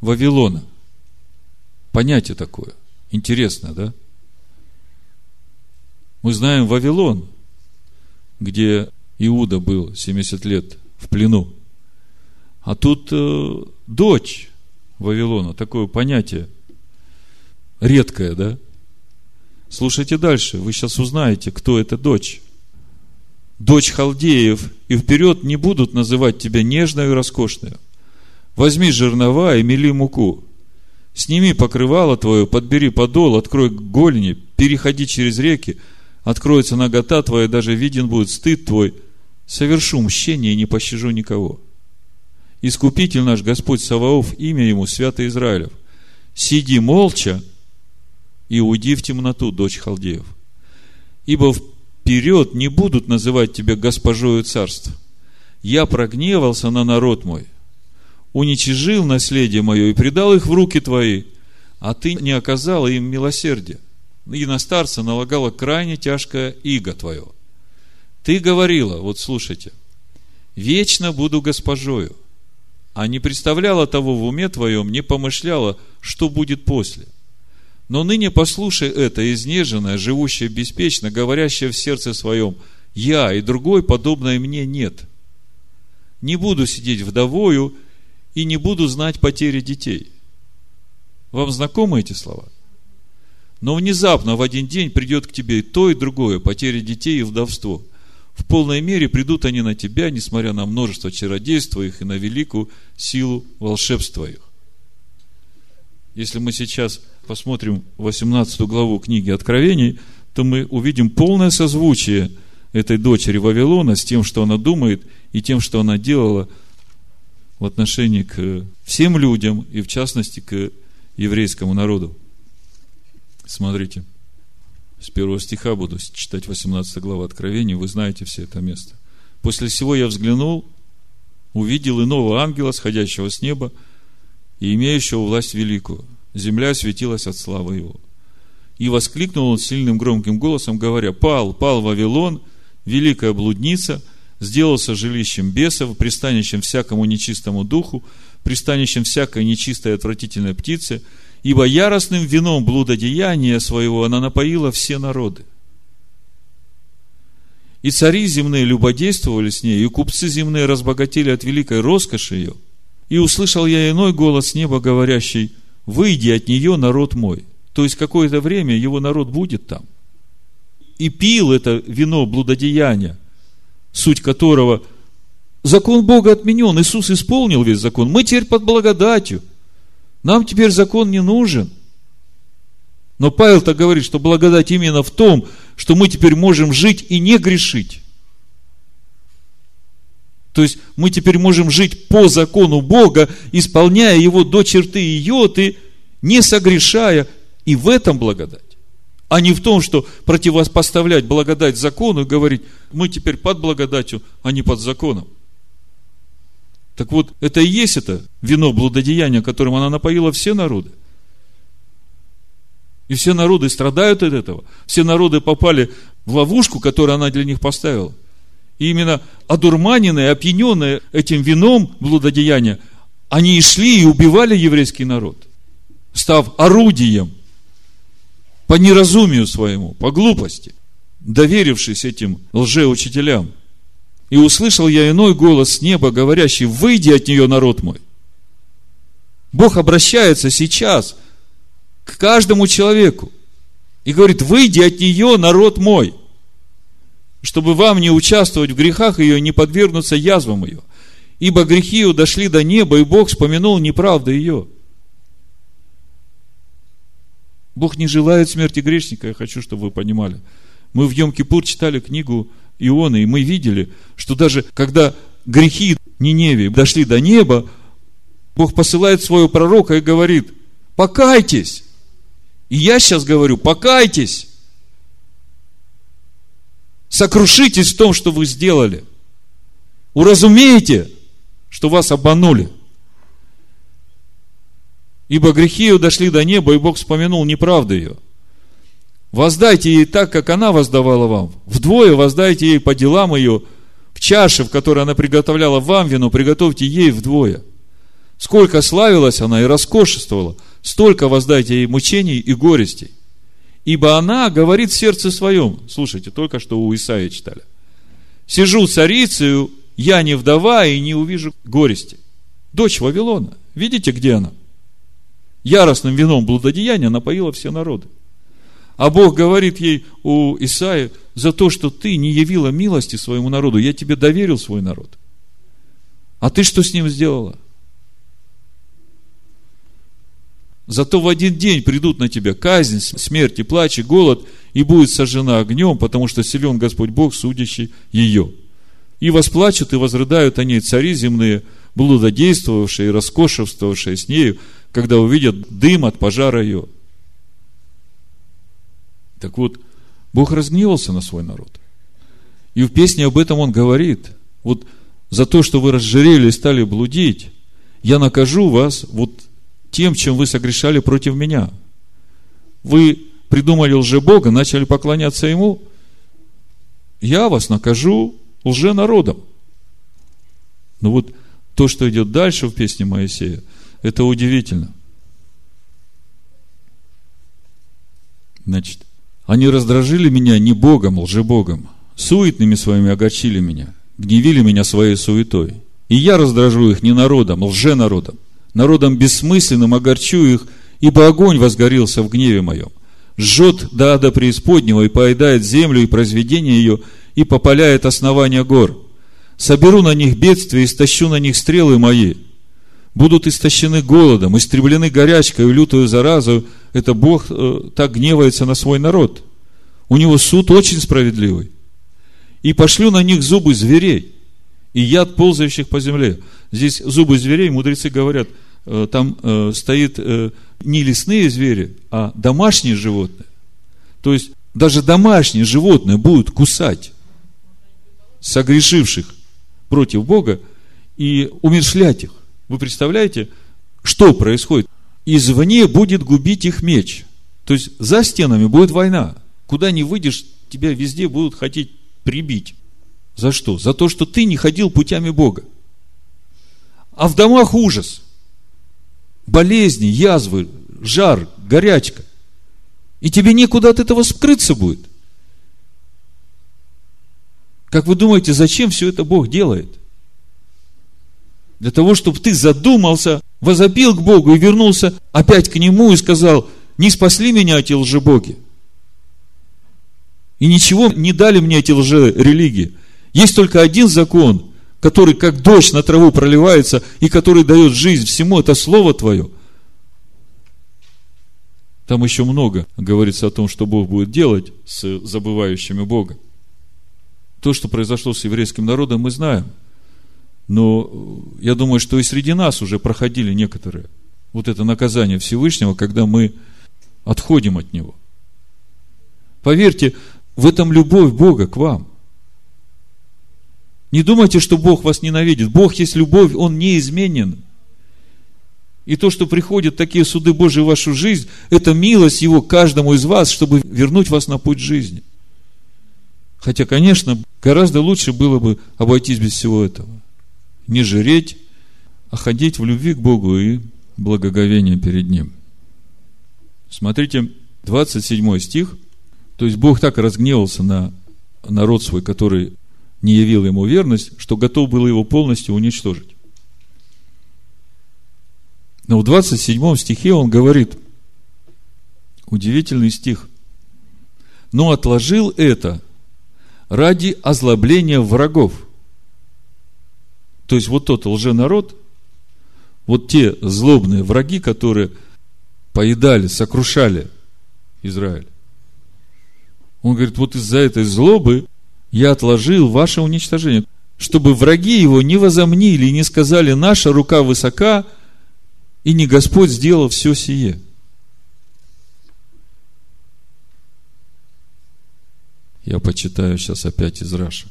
Вавилона. Понятие такое. Интересно, да? Мы знаем Вавилон, где Иуда был 70 лет в плену. А тут э, дочь Вавилона. Такое понятие редкое, да? Слушайте дальше, вы сейчас узнаете, кто эта дочь. Дочь халдеев, и вперед не будут называть тебя нежной и роскошной. Возьми жернова и мели муку. Сними покрывало твое, подбери подол, открой голени, переходи через реки, откроется нагота твоя, даже виден будет стыд твой. Совершу мщение и не пощажу никого. Искупитель наш Господь Саваоф, имя ему Святый Израилев. Сиди молча и уйди в темноту, дочь халдеев. Ибо вперед не будут называть тебя госпожою царства. Я прогневался на народ мой, уничижил наследие мое и предал их в руки твои, а ты не оказала им милосердия. И на старца налагала крайне тяжкое иго твое. Ты говорила, вот слушайте, вечно буду госпожою, а не представляла того в уме твоем, не помышляла, что будет после. Но ныне послушай это, изнеженное, живущее беспечно, говорящее в сердце своем, я и другой, подобной мне, нет. Не буду сидеть вдовою и не буду знать потери детей. Вам знакомы эти слова? Но внезапно в один день придет к тебе и то, и другое, потеря детей и вдовство – в полной мере придут они на тебя, несмотря на множество чародейства их и на великую силу волшебства их. Если мы сейчас посмотрим 18 главу книги Откровений, то мы увидим полное созвучие этой дочери Вавилона с тем, что она думает, и тем, что она делала в отношении к всем людям и в частности к еврейскому народу. Смотрите, с первого стиха буду читать 18 глава Откровения, вы знаете все это место. После всего я взглянул, увидел иного ангела, сходящего с неба и имеющего власть великую. Земля светилась от славы его. И воскликнул он сильным громким голосом, говоря, «Пал, пал Вавилон, великая блудница, сделался жилищем бесов, пристанищем всякому нечистому духу, пристанищем всякой нечистой и отвратительной птице, ибо яростным вином блудодеяния своего она напоила все народы. И цари земные любодействовали с ней, и купцы земные разбогатели от великой роскоши ее. И услышал я иной голос неба, говорящий, «Выйди от нее, народ мой». То есть, какое-то время его народ будет там. И пил это вино блудодеяния, суть которого закон Бога отменен. Иисус исполнил весь закон. Мы теперь под благодатью. Нам теперь закон не нужен. Но Павел так говорит, что благодать именно в том, что мы теперь можем жить и не грешить. То есть мы теперь можем жить по закону Бога, исполняя его до черты йоты, не согрешая, и в этом благодать. А не в том, что противопоставлять благодать закону и говорить, мы теперь под благодатью, а не под законом. Так вот, это и есть это вино блудодеяния, которым она напоила все народы. И все народы страдают от этого. Все народы попали в ловушку, которую она для них поставила. И именно одурманенные, опьяненные этим вином блудодеяния, они и шли и убивали еврейский народ, став орудием по неразумию своему, по глупости, доверившись этим лжеучителям. И услышал я иной голос с неба, говорящий, выйди от нее, народ мой. Бог обращается сейчас к каждому человеку и говорит, выйди от нее, народ мой, чтобы вам не участвовать в грехах ее, не подвергнуться язвам ее. Ибо грехи ее дошли до неба, и Бог вспомянул неправду ее. Бог не желает смерти грешника, я хочу, чтобы вы понимали. Мы в Йом-Кипур читали книгу Иона, и мы видели, что даже когда грехи Ниневии дошли до неба, Бог посылает своего пророка и говорит, покайтесь. И я сейчас говорю, покайтесь. Сокрушитесь в том, что вы сделали. Уразумеете, что вас обманули. Ибо грехи ее дошли до неба, и Бог вспомянул неправду ее. Воздайте ей так, как она воздавала вам. Вдвое воздайте ей по делам ее, в чаше, в которой она приготовляла вам вину, приготовьте ей вдвое. Сколько славилась она и роскошествовала – столько воздайте ей мучений и горестей. Ибо она говорит в сердце своем, слушайте, только что у Исаия читали, сижу царицею, я не вдова и не увижу горести. Дочь Вавилона, видите, где она? Яростным вином блудодеяния напоила все народы. А Бог говорит ей у Исаия, за то, что ты не явила милости своему народу, я тебе доверил свой народ. А ты что с ним сделала? Зато в один день придут на тебя казнь, смерть и плач, и голод, и будет сожжена огнем, потому что силен Господь Бог, судящий ее. И восплачут и возрыдают они цари земные, блудодействовавшие и роскошествовавшие с нею, когда увидят дым от пожара ее. Так вот, Бог разгневался на свой народ. И в песне об этом он говорит. Вот за то, что вы разжирели и стали блудить, я накажу вас вот тем, чем вы согрешали против меня. Вы придумали лже-бога, начали поклоняться ему, я вас накажу лже-народом. Но вот то, что идет дальше в песне Моисея, это удивительно. Значит, они раздражили меня не Богом, лжебогом, суетными своими огорчили меня, гневили меня своей суетой. И я раздражу их не народом, лженародом, народом бессмысленным огорчу их, ибо огонь возгорелся в гневе моем. Жжет до ада преисподнего и поедает землю и произведение ее, и попаляет основания гор. Соберу на них бедствия и истощу на них стрелы мои. Будут истощены голодом, истреблены горячкой и лютую заразу. Это Бог э, так гневается на свой народ. У него суд очень справедливый. И пошлю на них зубы зверей, и яд ползающих по земле. Здесь зубы зверей, мудрецы говорят, э, там э, стоит не лесные звери, а домашние животные. То есть даже домашние животные будут кусать согрешивших против Бога и умершлять их. Вы представляете, что происходит? Извне будет губить их меч. То есть за стенами будет война. Куда ни выйдешь, тебя везде будут хотеть прибить. За что? За то, что ты не ходил путями Бога. А в домах ужас. Болезни, язвы, жар, горячка. И тебе некуда от этого скрыться будет. Как вы думаете, зачем все это Бог делает? Для того, чтобы ты задумался, возопил к Богу и вернулся опять к Нему и сказал, не спасли меня эти лжебоги. И ничего не дали мне эти лжерелигии. Есть только один закон, который как дождь на траву проливается и который дает жизнь всему, это Слово Твое. Там еще много говорится о том, что Бог будет делать с забывающими Бога. То, что произошло с еврейским народом, мы знаем. Но я думаю, что и среди нас уже проходили некоторые вот это наказание Всевышнего, когда мы отходим от Него. Поверьте, в этом любовь Бога к вам. Не думайте, что Бог вас ненавидит. Бог есть любовь, Он неизменен. И то, что приходят такие суды Божьи в вашу жизнь, это милость Его каждому из вас, чтобы вернуть вас на путь жизни. Хотя, конечно, гораздо лучше было бы обойтись без всего этого. Не жреть, а ходить в любви к Богу и благоговение перед Ним. Смотрите, 27 стих. То есть Бог так разгневался на народ свой, который не явил ему верность, что готов был его полностью уничтожить. Но в 27 стихе он говорит, удивительный стих, но отложил это ради озлобления врагов. То есть вот тот лженарод, вот те злобные враги, которые поедали, сокрушали Израиль. Он говорит, вот из-за этой злобы я отложил ваше уничтожение, чтобы враги его не возомнили и не сказали, наша рука высока, и не Господь сделал все сие. Я почитаю сейчас опять из Раши.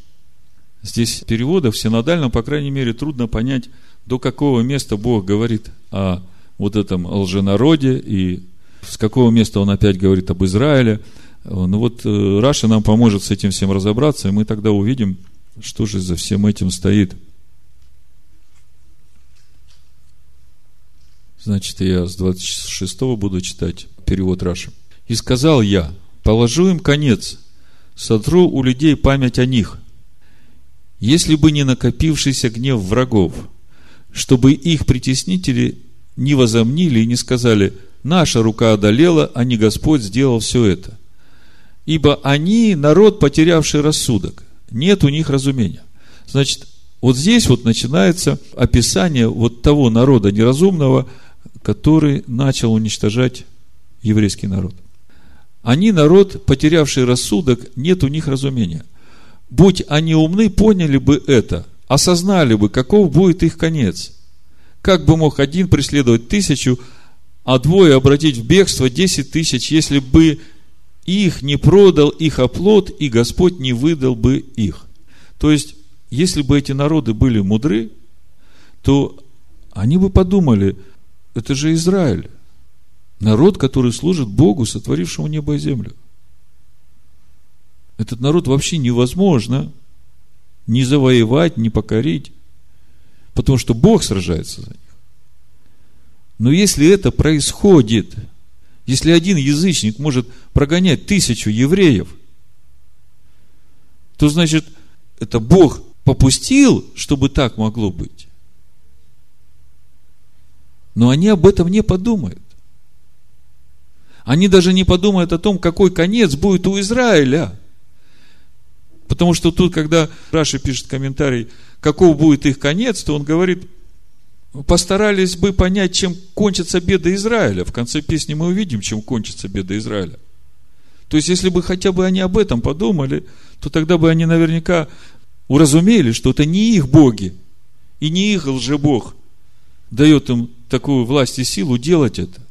Здесь переводов в синодальном, по крайней мере, трудно понять, до какого места Бог говорит о вот этом лженароде и с какого места он опять говорит об Израиле. Ну вот э, Раши нам поможет с этим всем разобраться, и мы тогда увидим, что же за всем этим стоит. Значит, я с 26 буду читать перевод Раши. «И сказал я, положу им конец, сотру у людей память о них, если бы не накопившийся гнев врагов, чтобы их притеснители не возомнили и не сказали, наша рука одолела, а не Господь сделал все это. Ибо они народ, потерявший рассудок. Нет у них разумения. Значит, вот здесь вот начинается описание вот того народа неразумного, который начал уничтожать еврейский народ. Они народ, потерявший рассудок, нет у них разумения. Будь они умны, поняли бы это, осознали бы, каков будет их конец. Как бы мог один преследовать тысячу, а двое обратить в бегство десять тысяч, если бы их не продал их оплот, и Господь не выдал бы их. То есть, если бы эти народы были мудры, то они бы подумали, это же Израиль, народ, который служит Богу, сотворившему небо и землю. Этот народ вообще невозможно не завоевать, не покорить, потому что Бог сражается за них. Но если это происходит – если один язычник может прогонять тысячу евреев, то значит, это Бог попустил, чтобы так могло быть. Но они об этом не подумают. Они даже не подумают о том, какой конец будет у Израиля. Потому что тут, когда Раша пишет комментарий, каков будет их конец, то он говорит – постарались бы понять, чем кончится беда Израиля. В конце песни мы увидим, чем кончится беда Израиля. То есть, если бы хотя бы они об этом подумали, то тогда бы они наверняка уразумели, что это не их боги и не их лжебог дает им такую власть и силу делать это.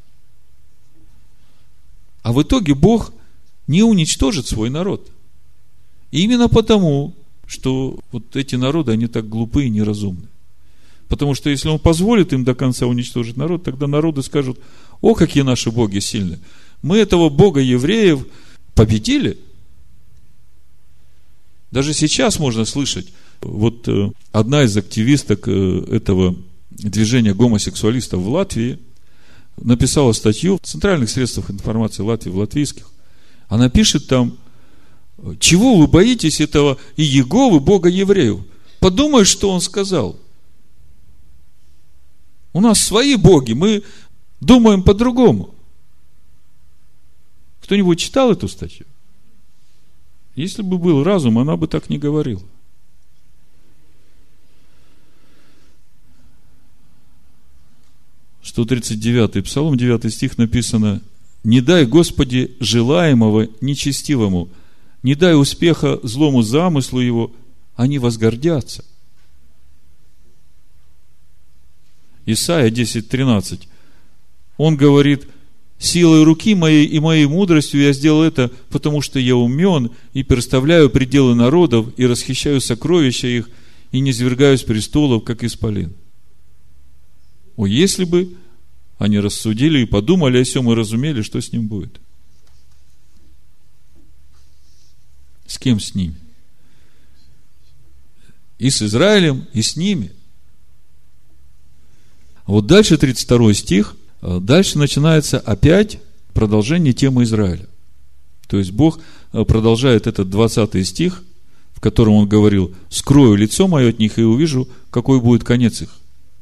А в итоге Бог не уничтожит свой народ. И именно потому, что вот эти народы, они так глупые и неразумны. Потому что если он позволит им до конца уничтожить народ, тогда народы скажут, о, какие наши боги сильные. Мы этого бога евреев победили. Даже сейчас можно слышать, вот э, одна из активисток э, этого движения гомосексуалистов в Латвии написала статью в центральных средствах информации Латвии, в латвийских. Она пишет там, чего вы боитесь этого и Еговы, Бога евреев? Подумай, что он сказал. У нас свои боги, мы думаем по-другому. Кто-нибудь читал эту статью? Если бы был разум, она бы так не говорила. Сто тридцать девятый Псалом, 9 стих написано, «Не дай, Господи, желаемого нечестивому, не дай успеха злому замыслу его, они возгордятся. Исайя 10.13. Он говорит, силой руки моей и моей мудростью я сделал это, потому что я умен и переставляю пределы народов и расхищаю сокровища их и не свергаюсь престолов, как исполин. О, если бы они рассудили и подумали о сем и разумели, что с ним будет – С кем с ними? И с Израилем, и с ними. Вот дальше 32 стих, э, дальше начинается опять продолжение темы Израиля. То есть Бог э, продолжает этот 20 стих, в котором он говорил, скрою лицо мое от них и увижу, какой будет конец их.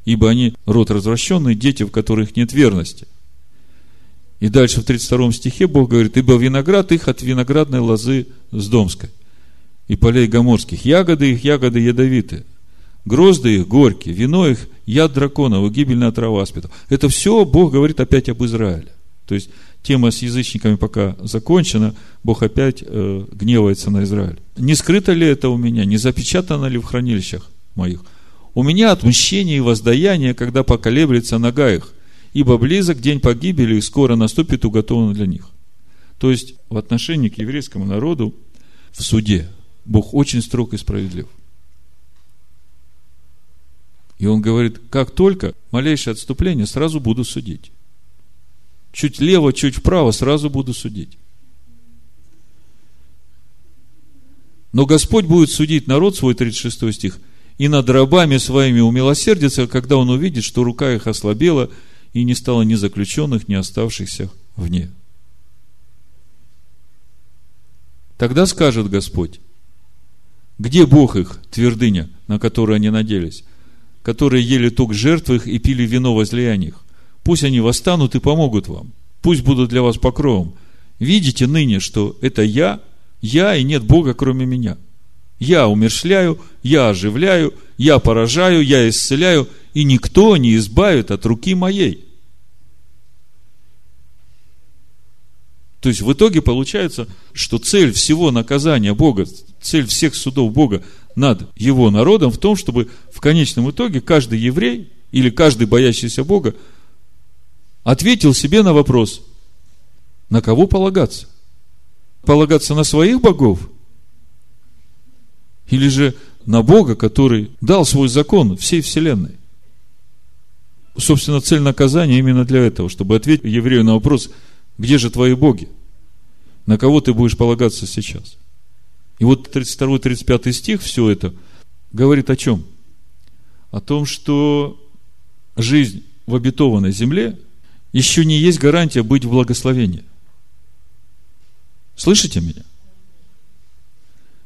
Ибо они род развращенный, дети, в которых нет верности. И дальше в 32 стихе Бог говорит, ибо виноград их от виноградной лозы с Домской и полей гоморских. Ягоды их, ягоды ядовитые. Грозды их горькие, вино их, яд драконов, гибельная трава спитов. Это все Бог говорит опять об Израиле. То есть, тема с язычниками пока закончена, Бог опять э, гневается на Израиль. Не скрыто ли это у меня, не запечатано ли в хранилищах моих? У меня отмщение и воздаяние, когда поколеблется нога их, ибо близок день погибели, и скоро наступит уготовано для них. То есть, в отношении к еврейскому народу в суде Бог очень строг и справедлив. И он говорит, как только малейшее отступление, сразу буду судить. Чуть лево, чуть вправо, сразу буду судить. Но Господь будет судить народ свой, 36 стих, и над рабами своими умилосердится, когда он увидит, что рука их ослабела, и не стало ни заключенных, ни оставшихся вне. Тогда скажет Господь, где Бог их, твердыня, на которую они надеялись, которые ели тук жертв их и пили вино возлияний их? Пусть они восстанут и помогут вам. Пусть будут для вас покровом. Видите ныне, что это я, я и нет Бога, кроме меня. Я умершляю, я оживляю, я поражаю, я исцеляю, и никто не избавит от руки моей. То есть в итоге получается, что цель всего наказания Бога, цель всех судов Бога над его народом в том, чтобы в конечном итоге каждый еврей или каждый боящийся Бога ответил себе на вопрос, на кого полагаться? Полагаться на своих богов? Или же на Бога, который дал свой закон всей вселенной? Собственно, цель наказания именно для этого, чтобы ответить еврею на вопрос, где же твои боги? На кого ты будешь полагаться сейчас? И вот 32-35 стих, все это говорит о чем? О том, что жизнь в обетованной земле еще не есть гарантия быть в благословении. Слышите меня?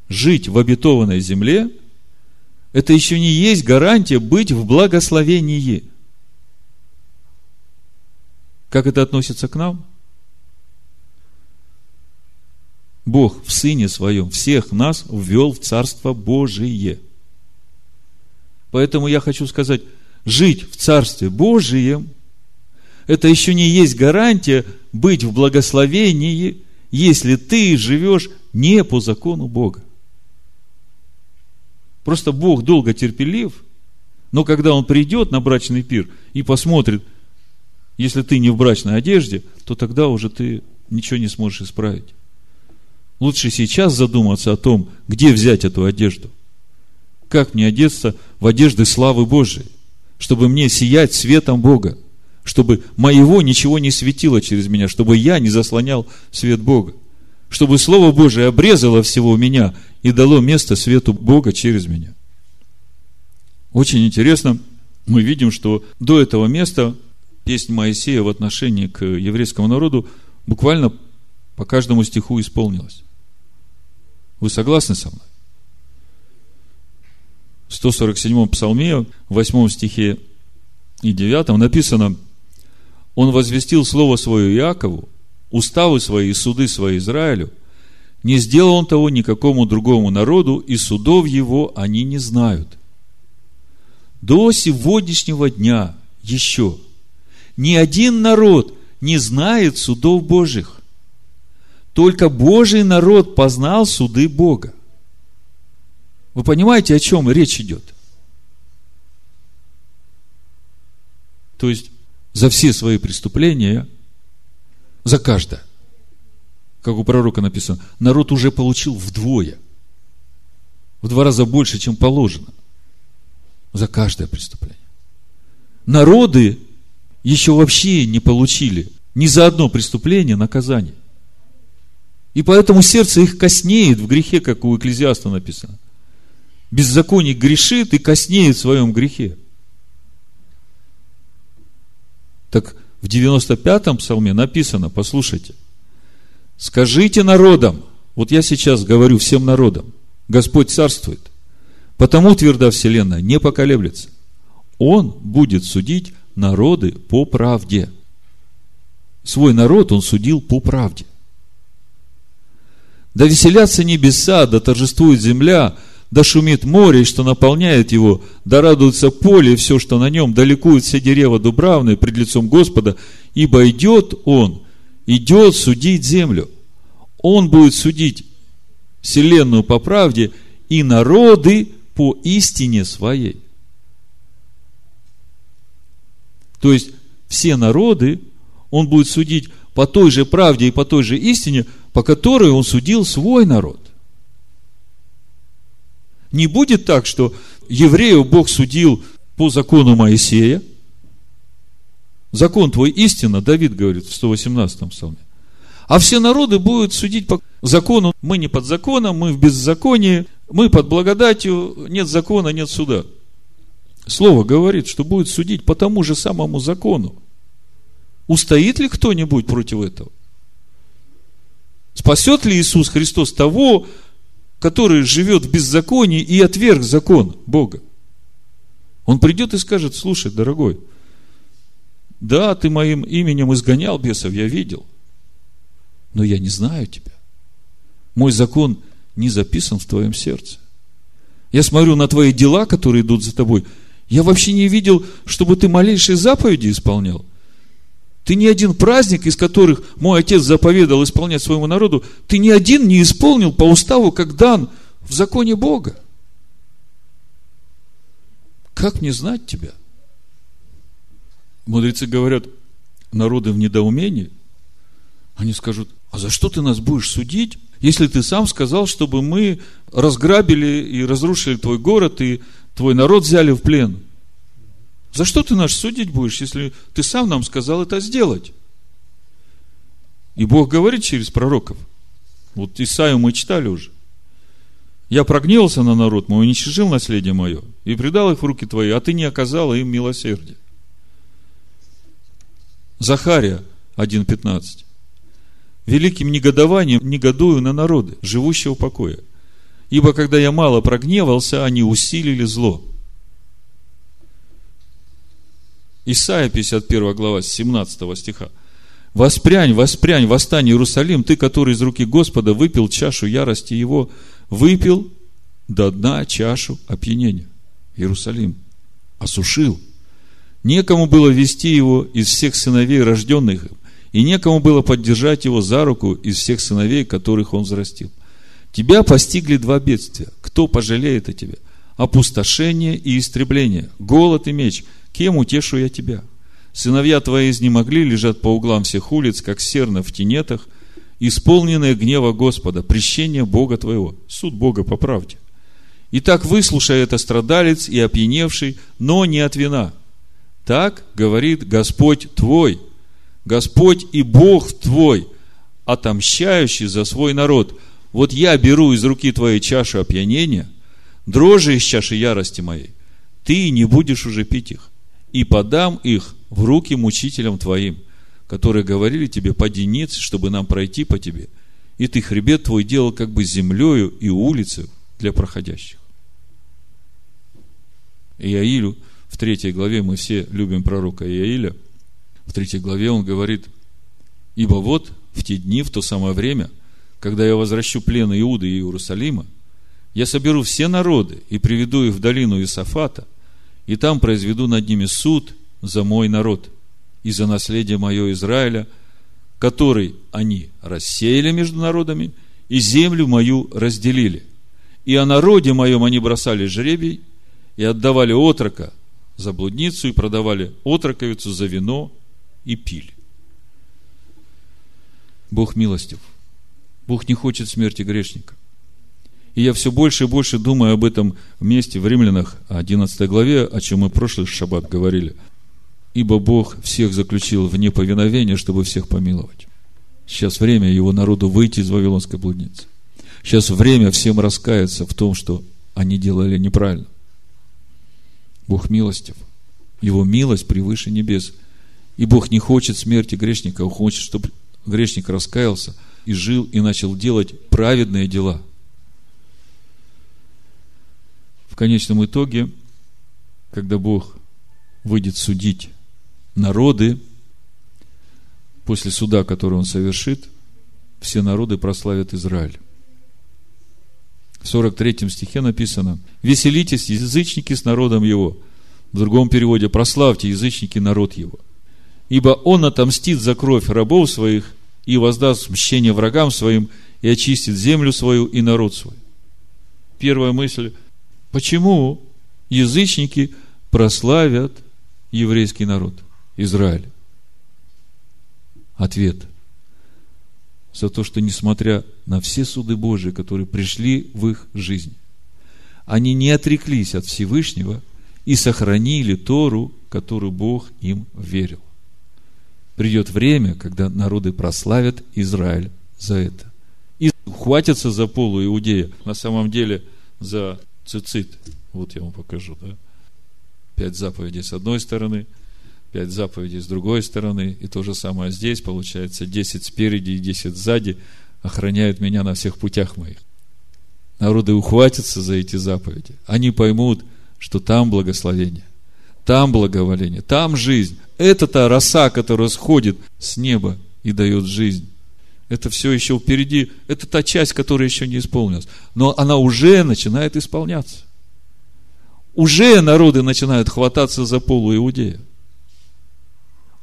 Жить в обетованной земле – это еще не есть гарантия быть в благословении. Как это относится к нам? Бог в Сыне Своем всех нас ввел в Царство Божие. Поэтому я хочу сказать, жить в Царстве Божием, это еще не есть гарантия быть в благословении, если ты живешь не по закону Бога. Просто Бог долго терпелив, но когда Он придет на брачный пир и посмотрит, если ты не в брачной одежде, то тогда уже ты ничего не сможешь исправить. Лучше сейчас задуматься о том, где взять эту одежду. Как мне одеться в одежды славы Божией, чтобы мне сиять светом Бога, чтобы моего ничего не светило через меня, чтобы я не заслонял свет Бога, чтобы Слово Божие обрезало всего меня и дало место свету Бога через меня. Очень интересно, мы видим, что до этого места песня Моисея в отношении к еврейскому народу буквально по каждому стиху исполнилась. Вы согласны со мной? В 147-м псалме, в 8 стихе и 9 написано, «Он возвестил слово свое Иакову, уставы свои и суды свои Израилю, не сделал он того никакому другому народу, и судов его они не знают». До сегодняшнего дня еще ни один народ не знает судов Божьих. Только Божий народ познал суды Бога. Вы понимаете, о чем речь идет? То есть, за все свои преступления, за каждое, как у пророка написано, народ уже получил вдвое, в два раза больше, чем положено, за каждое преступление. Народы еще вообще не получили ни за одно преступление наказание. И поэтому сердце их коснеет в грехе, как у Экклезиаста написано. Беззаконник грешит и коснеет в своем грехе. Так в 95-м псалме написано, послушайте, скажите народам, вот я сейчас говорю всем народам, Господь царствует, потому тверда вселенная не поколеблется. Он будет судить народы по правде. Свой народ он судил по правде. Да веселятся небеса, да торжествует земля, да шумит море, что наполняет его, да радуется поле, и все, что на нем, да ликуют все дерева дубравные пред лицом Господа, ибо идет Он, идет судить землю. Он будет судить вселенную по правде и народы по истине своей. То есть, все народы Он будет судить по той же правде и по той же истине, по которой он судил свой народ. Не будет так, что еврею Бог судил по закону Моисея. Закон твой истина, Давид говорит в 118-м псалме. А все народы будут судить по закону. Мы не под законом, мы в беззаконии, мы под благодатью, нет закона, нет суда. Слово говорит, что будет судить по тому же самому закону. Устоит ли кто-нибудь против этого? Спасет ли Иисус Христос того, который живет в беззаконии и отверг закон Бога? Он придет и скажет, слушай, дорогой, да, ты моим именем изгонял бесов, я видел, но я не знаю тебя. Мой закон не записан в твоем сердце. Я смотрю на твои дела, которые идут за тобой. Я вообще не видел, чтобы ты малейшие заповеди исполнял. Ты ни один праздник, из которых мой отец заповедал исполнять своему народу, ты ни один не исполнил по уставу, как дан в законе Бога. Как мне знать тебя? Мудрецы говорят, народы в недоумении. Они скажут, а за что ты нас будешь судить, если ты сам сказал, чтобы мы разграбили и разрушили твой город, и твой народ взяли в плен? За что ты нас судить будешь, если ты сам нам сказал это сделать? И Бог говорит через пророков. Вот Исаию мы читали уже. Я прогневался на народ мой, уничтожил наследие мое и предал их в руки твои, а ты не оказала им милосердия. Захария 1.15. Великим негодованием негодую на народы, живущего покоя. Ибо когда я мало прогневался, они усилили зло. Исайя 51 глава, 17 стиха. «Воспрянь, воспрянь, восстань, Иерусалим, ты, который из руки Господа выпил чашу ярости его, выпил до дна чашу опьянения». Иерусалим осушил. Некому было вести его из всех сыновей, рожденных им, и некому было поддержать его за руку из всех сыновей, которых он взрастил. Тебя постигли два бедствия. Кто пожалеет о тебе? опустошение и истребление, голод и меч. Кем утешу я тебя? Сыновья твои изнемогли, лежат по углам всех улиц, как серна в тенетах, исполненные гнева Господа, прещение Бога твоего, суд Бога по правде. Итак, выслушай это страдалец и опьяневший, но не от вина. Так говорит Господь твой, Господь и Бог твой, отомщающий за свой народ. Вот я беру из руки твоей чаши опьянения, дрожи из чаши ярости моей, ты не будешь уже пить их, и подам их в руки мучителям твоим, которые говорили тебе, поди ниц, чтобы нам пройти по тебе, и ты хребет твой делал как бы землею и улицы для проходящих. Иаилю в третьей главе, мы все любим пророка Иаиля, в третьей главе он говорит, ибо вот в те дни, в то самое время, когда я возвращу плен Иуды и Иерусалима, я соберу все народы и приведу их в долину Исафата, и там произведу над ними суд за мой народ и за наследие мое Израиля, который они рассеяли между народами, и землю мою разделили. И о народе моем они бросали жребий, и отдавали отрока за блудницу, и продавали отроковицу за вино, и пили. Бог милостив. Бог не хочет смерти грешника. И я все больше и больше думаю об этом месте в Римлянах 11 главе, о чем мы в прошлый шаббат говорили. Ибо Бог всех заключил в неповиновение, чтобы всех помиловать. Сейчас время его народу выйти из Вавилонской блудницы. Сейчас время всем раскаяться в том, что они делали неправильно. Бог милостив. Его милость превыше небес. И Бог не хочет смерти грешника, Он хочет, чтобы грешник раскаялся и жил и начал делать праведные дела. В конечном итоге, когда Бог выйдет судить народы, после суда, который Он совершит, все народы прославят Израиль. В 43 стихе написано, «Веселитесь, язычники, с народом его». В другом переводе, «Прославьте, язычники, народ его» ибо он отомстит за кровь рабов своих и воздаст мщение врагам своим и очистит землю свою и народ свой. Первая мысль, почему язычники прославят еврейский народ, Израиль? Ответ. За то, что несмотря на все суды Божии, которые пришли в их жизнь, они не отреклись от Всевышнего и сохранили Тору, которую Бог им верил придет время, когда народы прославят Израиль за это. И хватятся за полу Иудея. На самом деле за цицит. Вот я вам покажу. Да? Пять заповедей с одной стороны, пять заповедей с другой стороны. И то же самое здесь. Получается, десять спереди и десять сзади охраняют меня на всех путях моих. Народы ухватятся за эти заповеди. Они поймут, что там благословение. Там благоволение, там жизнь. Это та роса, которая сходит с неба и дает жизнь. Это все еще впереди. Это та часть, которая еще не исполнилась. Но она уже начинает исполняться. Уже народы начинают хвататься за полу Иудея.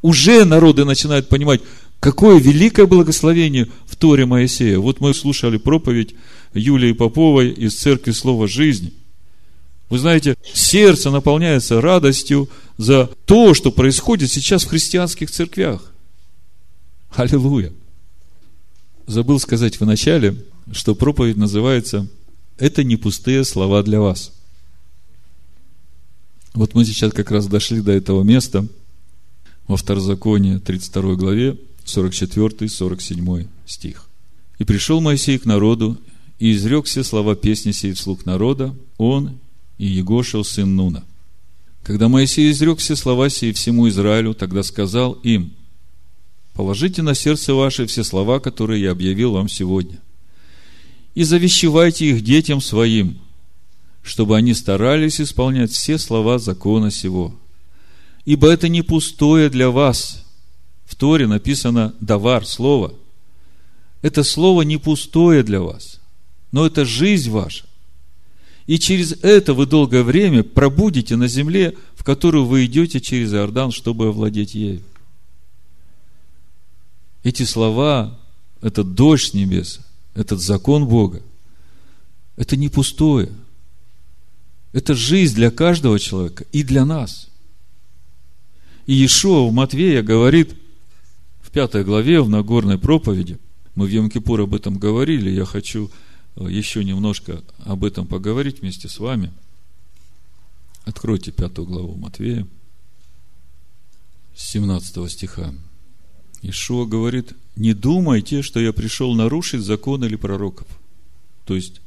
Уже народы начинают понимать, какое великое благословение в Торе Моисея. Вот мы слушали проповедь Юлии Поповой из Церкви Слова Жизни. Вы знаете, сердце наполняется радостью за то, что происходит сейчас в христианских церквях. Аллилуйя. Забыл сказать в начале, что проповедь называется «Это не пустые слова для вас». Вот мы сейчас как раз дошли до этого места во Второзаконии 32 главе 44-47 стих. «И пришел Моисей к народу, и изрек все слова песни сей вслух народа, он и Егошев, сын Нуна. Когда Моисей изрек все слова сии всему Израилю, тогда сказал им, положите на сердце ваше все слова, которые я объявил вам сегодня, и завещевайте их детям своим, чтобы они старались исполнять все слова закона сего. Ибо это не пустое для вас. В Торе написано «давар» слово. Это слово не пустое для вас, но это жизнь ваша. И через это вы долгое время пробудете на земле, в которую вы идете через Иордан, чтобы овладеть ею. Эти слова, этот дождь небес, этот закон Бога, это не пустое. Это жизнь для каждого человека и для нас. И Иешуа в Матвея говорит в пятой главе, в Нагорной проповеди, мы в Йом-Кипур об этом говорили, я хочу еще немножко об этом поговорить вместе с вами. Откройте пятую главу Матвея, с 17 стиха. Ишуа говорит, не думайте, что я пришел нарушить закон или пророков. То есть,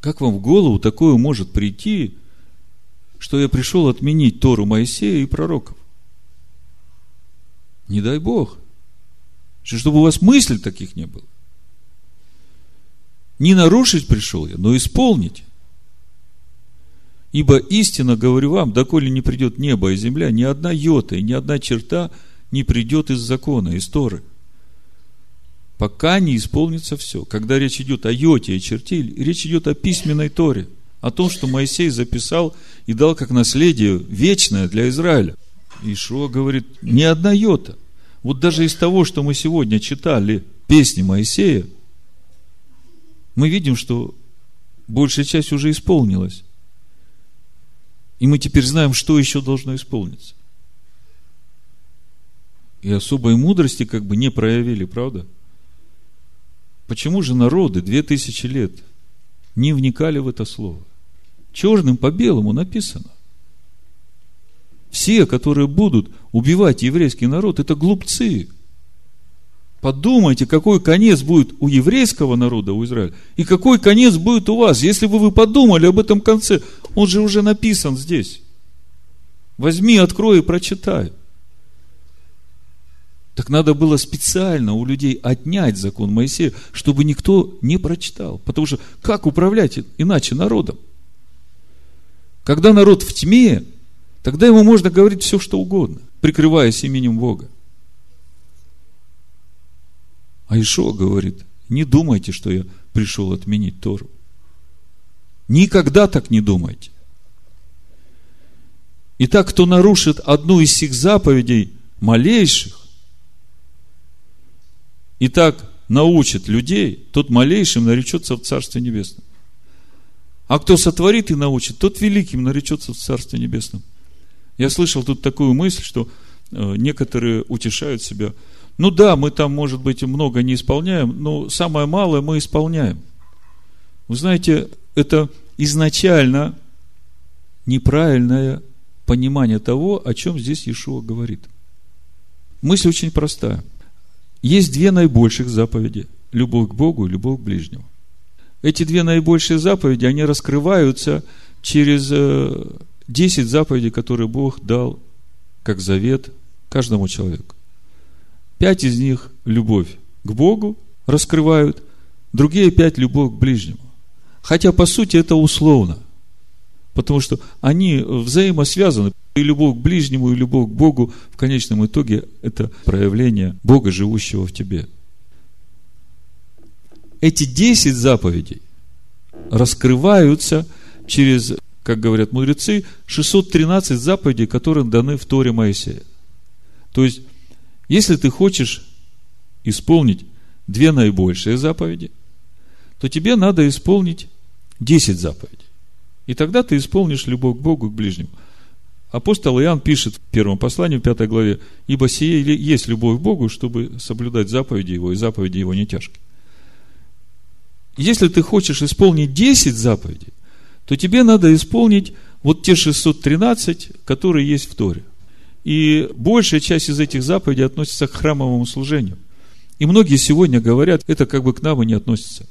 как вам в голову такое может прийти, что я пришел отменить Тору Моисея и пророков? Не дай Бог. Чтобы у вас мыслей таких не было. Не нарушить пришел я, но исполнить. Ибо истинно говорю вам, доколе не придет небо и земля, ни одна йота и ни одна черта не придет из закона, из Торы. Пока не исполнится все. Когда речь идет о йоте и черте, речь идет о письменной Торе. О том, что Моисей записал и дал как наследие вечное для Израиля. Ишуа говорит, ни одна йота. Вот даже из того, что мы сегодня читали, песни Моисея, мы видим, что большая часть уже исполнилась. И мы теперь знаем, что еще должно исполниться. И особой мудрости как бы не проявили, правда? Почему же народы две тысячи лет не вникали в это слово? Черным по белому написано. Все, которые будут убивать еврейский народ, это глупцы. Подумайте, какой конец будет у еврейского народа, у Израиля, и какой конец будет у вас. Если бы вы подумали об этом конце, он же уже написан здесь. Возьми, открой и прочитай. Так надо было специально у людей отнять закон Моисея, чтобы никто не прочитал. Потому что как управлять иначе народом? Когда народ в тьме, тогда ему можно говорить все, что угодно, прикрываясь именем Бога. А Ишо говорит, не думайте, что я пришел отменить Тору. Никогда так не думайте. Итак, кто нарушит одну из сих заповедей малейших, и так научит людей, тот малейшим наречется в Царстве Небесном. А кто сотворит и научит, тот великим наречется в Царстве Небесном. Я слышал тут такую мысль, что э, некоторые утешают себя – ну да, мы там, может быть, много не исполняем, но самое малое мы исполняем. Вы знаете, это изначально неправильное понимание того, о чем здесь Иешуа говорит. Мысль очень простая. Есть две наибольших заповеди. Любовь к Богу и любовь к ближнему. Эти две наибольшие заповеди, они раскрываются через 10 э, заповедей, которые Бог дал как завет каждому человеку. Пять из них – любовь к Богу раскрывают, другие пять – любовь к ближнему. Хотя, по сути, это условно. Потому что они взаимосвязаны. И любовь к ближнему, и любовь к Богу в конечном итоге – это проявление Бога, живущего в тебе. Эти десять заповедей раскрываются через, как говорят мудрецы, 613 заповедей, которые даны в Торе Моисея. То есть, если ты хочешь исполнить две наибольшие заповеди, то тебе надо исполнить 10 заповедей. И тогда ты исполнишь любовь к Богу и к ближнему. Апостол Иоанн пишет в первом послании, в пятой главе, «Ибо сие есть любовь к Богу, чтобы соблюдать заповеди Его, и заповеди Его не тяжкие». Если ты хочешь исполнить 10 заповедей, то тебе надо исполнить вот те 613, которые есть в Торе. И большая часть из этих заповедей относится к храмовому служению. И многие сегодня говорят, это как бы к нам и не относится.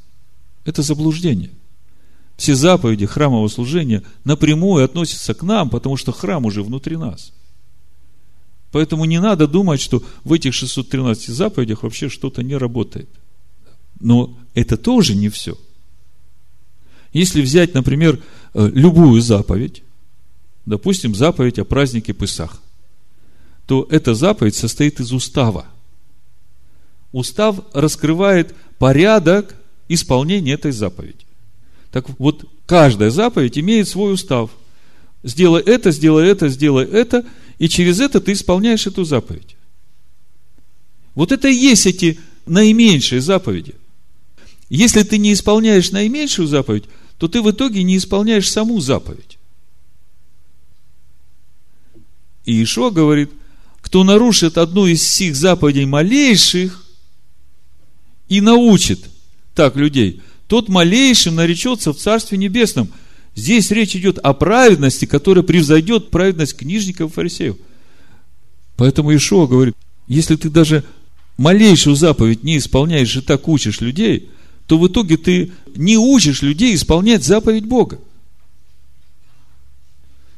Это заблуждение. Все заповеди храмового служения напрямую относятся к нам, потому что храм уже внутри нас. Поэтому не надо думать, что в этих 613 заповедях вообще что-то не работает. Но это тоже не все. Если взять, например, э, любую заповедь, допустим, заповедь о празднике Песах, то эта заповедь состоит из устава. Устав раскрывает порядок исполнения этой заповеди. Так вот, каждая заповедь имеет свой устав. Сделай это, сделай это, сделай это, и через это ты исполняешь эту заповедь. Вот это и есть эти наименьшие заповеди. Если ты не исполняешь наименьшую заповедь, то ты в итоге не исполняешь саму заповедь. И Ишо говорит, кто нарушит одну из сих заповедей малейших и научит так людей, тот малейшим наречется в Царстве Небесном. Здесь речь идет о праведности, которая превзойдет праведность книжников и фарисеев. Поэтому Ишуа говорит, если ты даже малейшую заповедь не исполняешь и так учишь людей, то в итоге ты не учишь людей исполнять заповедь Бога.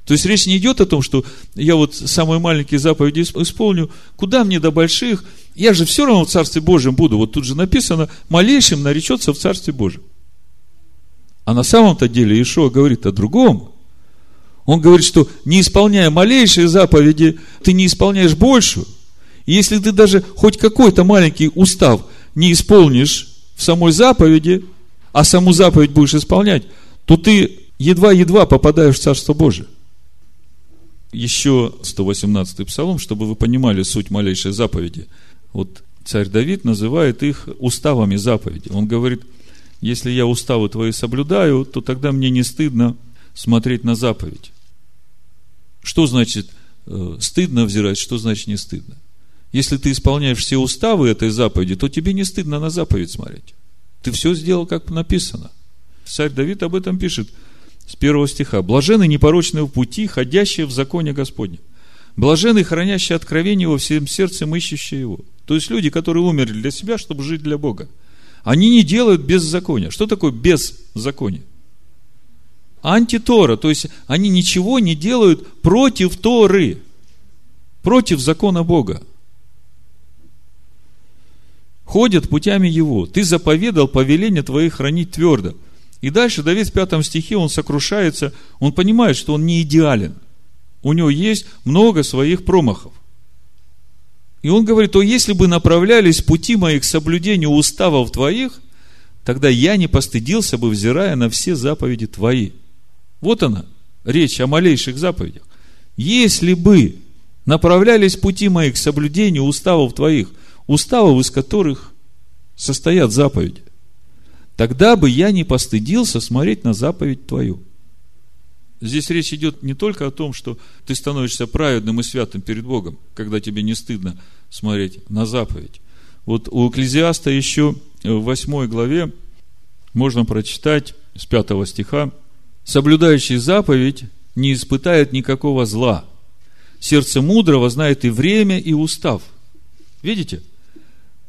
То есть речь не идет о том, что я вот самые маленькие заповеди исполню, куда мне до больших, я же все равно в Царстве Божьем буду. Вот тут же написано, малейшим наречется в Царстве Божьем. А на самом-то деле Ишуа говорит о другом. Он говорит, что не исполняя малейшие заповеди, ты не исполняешь большую. И если ты даже хоть какой-то маленький устав не исполнишь в самой заповеди, а саму заповедь будешь исполнять, то ты едва-едва попадаешь в Царство Божие. Еще 118-й псалом, чтобы вы понимали суть малейшей заповеди. Вот царь Давид называет их уставами заповеди. Он говорит, если я уставы твои соблюдаю, то тогда мне не стыдно смотреть на заповедь. Что значит э, стыдно взирать, что значит не стыдно? Если ты исполняешь все уставы этой заповеди, то тебе не стыдно на заповедь смотреть. Ты все сделал, как написано. Царь Давид об этом пишет с первого стиха. Блажены непорочные в пути, ходящие в законе Господне. Блажены, хранящие откровение во всем сердцем, ищущие его. То есть люди, которые умерли для себя, чтобы жить для Бога. Они не делают беззакония. Что такое беззаконие? Антитора, то есть они ничего не делают против Торы, против закона Бога. Ходят путями Его. Ты заповедал повеление Твои хранить твердо. И дальше Давид в пятом стихе, он сокрушается, он понимает, что он не идеален. У него есть много своих промахов. И он говорит, то если бы направлялись пути мои к соблюдению уставов твоих, тогда я не постыдился бы, взирая на все заповеди твои. Вот она, речь о малейших заповедях. Если бы направлялись пути мои к соблюдению уставов твоих, уставов из которых состоят заповеди, тогда бы я не постыдился смотреть на заповедь твою. Здесь речь идет не только о том, что ты становишься праведным и святым перед Богом, когда тебе не стыдно смотреть на заповедь. Вот у Экклезиаста еще в 8 главе можно прочитать с 5 стиха соблюдающий заповедь не испытает никакого зла. Сердце мудрого знает и время, и устав. Видите?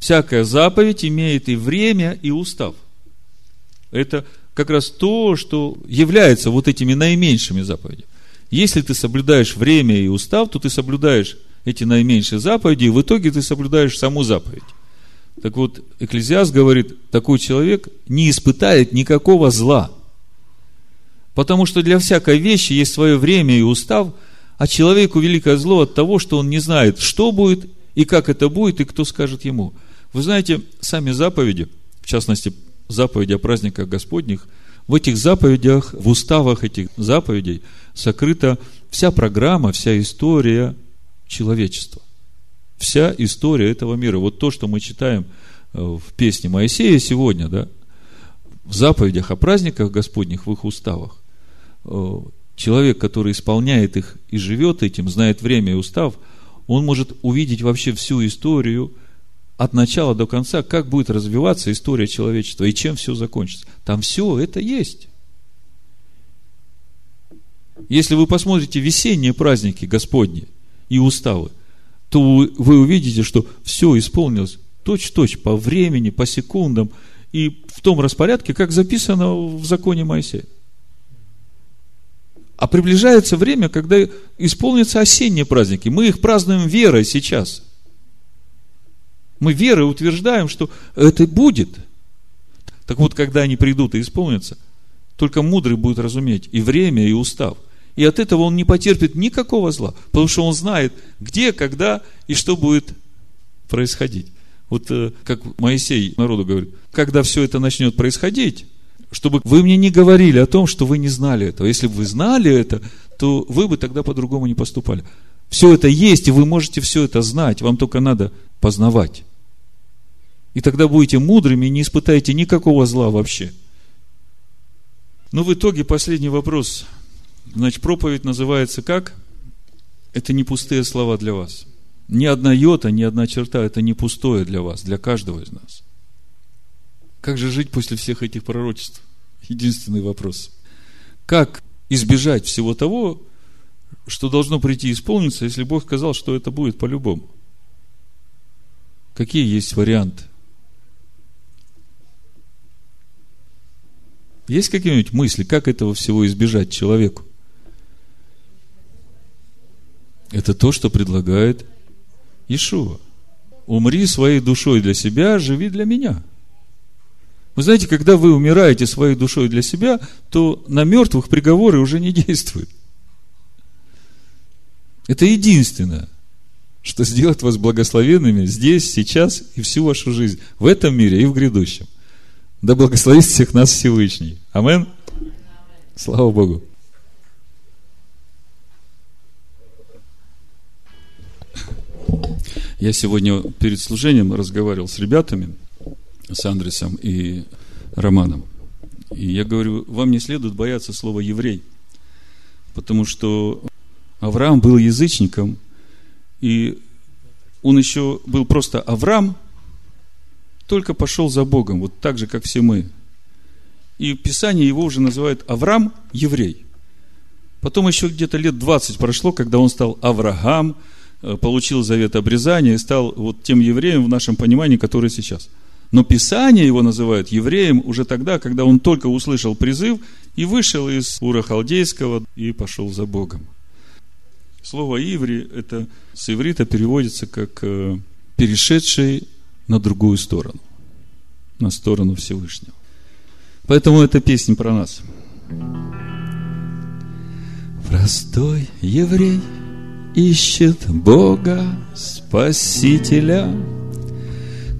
Всякая заповедь имеет и время, и устав. Это как раз то, что является вот этими наименьшими заповедями. Если ты соблюдаешь время и устав, то ты соблюдаешь эти наименьшие заповеди, и в итоге ты соблюдаешь саму заповедь. Так вот, Экклезиаст говорит, такой человек не испытает никакого зла – Потому что для всякой вещи есть свое время и устав, а человеку великое зло от того, что он не знает, что будет и как это будет, и кто скажет ему. Вы знаете, сами заповеди, в частности, заповеди о праздниках Господних, в этих заповедях, в уставах этих заповедей сокрыта вся программа, вся история человечества. Вся история этого мира. Вот то, что мы читаем э, в песне Моисея сегодня, да, в заповедях о праздниках Господних, в их уставах, Э, человек, который исполняет их и живет этим, знает время и устав, он может увидеть вообще всю историю от начала до конца, как будет развиваться история человечества и чем все закончится. Там все это есть. Если вы посмотрите весенние праздники Господни и уставы, то вы увидите, что все исполнилось точь-точь по времени, по секундам и в том распорядке, как записано в законе Моисея. А приближается время, когда исполнятся осенние праздники. Мы их празднуем верой сейчас. Мы верой утверждаем, что это будет. Так вот, когда они придут и исполнятся, только мудрый будет разуметь и время, и устав. И от этого он не потерпит никакого зла, потому что он знает, где, когда и что будет происходить. Вот э, как Моисей народу говорит, когда все это начнет происходить, чтобы вы мне не говорили о том, что вы не знали этого. Если бы вы знали это, то вы бы тогда по-другому не поступали. Все это есть, и вы можете все это знать, вам только надо познавать. И тогда будете мудрыми и не испытаете никакого зла вообще. Но в итоге последний вопрос. Значит, проповедь называется как? это не пустые слова для вас. Ни одна йота, ни одна черта, это не пустое для вас, для каждого из нас. Как же жить после всех этих пророчеств? Единственный вопрос. Как избежать всего того, что должно прийти исполниться, если Бог сказал, что это будет по-любому? Какие есть варианты? Есть какие-нибудь мысли, как этого всего избежать человеку? Это то, что предлагает Ишуа. Умри своей душой для себя, живи для меня. Вы знаете, когда вы умираете своей душой для себя, то на мертвых приговоры уже не действуют. Это единственное, что сделает вас благословенными здесь, сейчас и всю вашу жизнь, в этом мире и в грядущем. Да благословит всех нас Всевышний. Амен. Слава Богу. Я сегодня перед служением разговаривал с ребятами, с Андресом и Романом. И я говорю, вам не следует бояться слова еврей, потому что Авраам был язычником, и он еще был просто Авраам, только пошел за Богом, вот так же, как все мы. И Писание его уже называет Авраам еврей. Потом еще где-то лет 20 прошло, когда он стал Авраам, Э, получил завет обрезания и стал вот тем евреем в нашем понимании, который сейчас. Но Писание его называют евреем уже тогда, когда он только услышал призыв и вышел из Ура Халдейского и пошел за Богом. Слово «иври» это с иврита переводится как э, «перешедший на другую сторону», на сторону Всевышнего. Поэтому эта песня про нас. Простой еврей – ищет Бога Спасителя,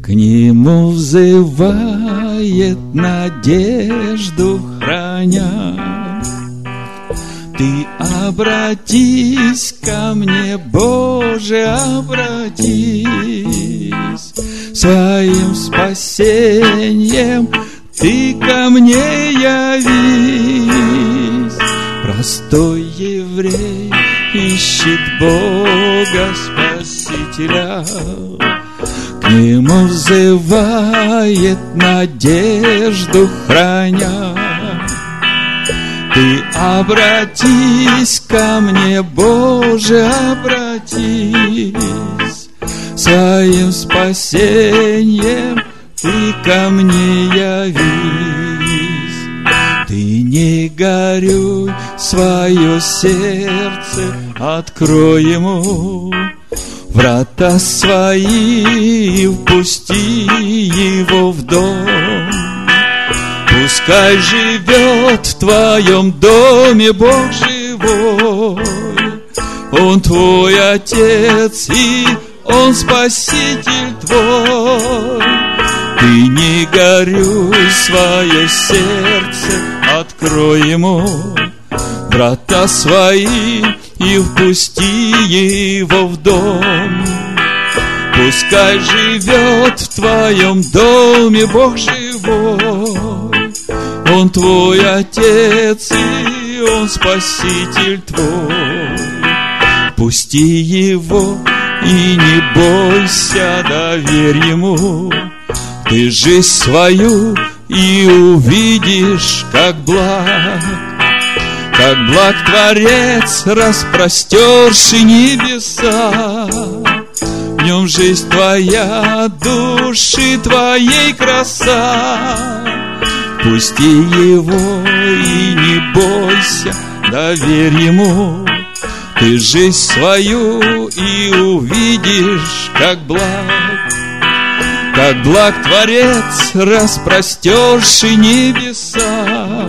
К Нему взывает надежду храня. Ты обратись ко мне, Боже, обратись, Своим спасением Ты ко мне явись, Простой еврей, ищет Бога Спасителя, к Нему взывает надежду храня. Обратись ко мне, Боже, обратись, Своим спасением Ты ко мне явись. Ты не горюй, свое сердце открой ему, Врата свои впусти его в дом. Пускай живет в твоем доме Бог живой, Он твой Отец и Он Спаситель твой. Ты не горюй свое сердце открой ему врата свои и впусти его в дом. Пускай живет в твоем доме Бог живой. Он твой Отец и Он Спаситель твой. Пусти его и не бойся, доверь ему. Ты жизнь свою и увидишь, как благ, как благ Творец, распростерший небеса. В нем жизнь твоя, души твоей краса. Пусти его и не бойся, доверь ему. Ты жизнь свою и увидишь, как благ как благ Творец, распростерший небеса.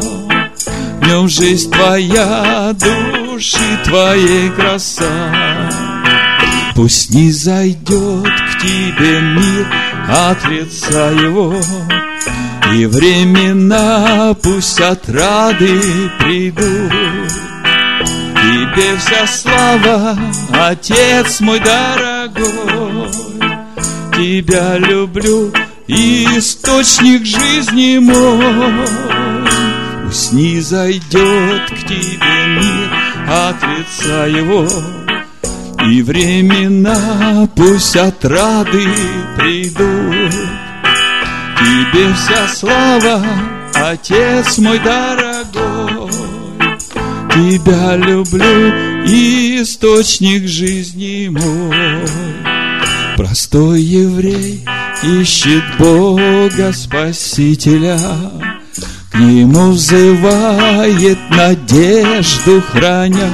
В нем жизнь твоя, души твоей краса. Пусть не зайдет к тебе мир от его, И времена пусть от рады придут. Тебе вся слава, Отец мой дорогой, Тебя люблю, источник жизни мой. Пусть не зайдет к тебе мир от лица его, И времена пусть отрады придут. Тебе вся слава, Отец мой дорогой. Тебя люблю, источник жизни мой. Простой еврей ищет Бога Спасителя, К Нему взывает надежду храня.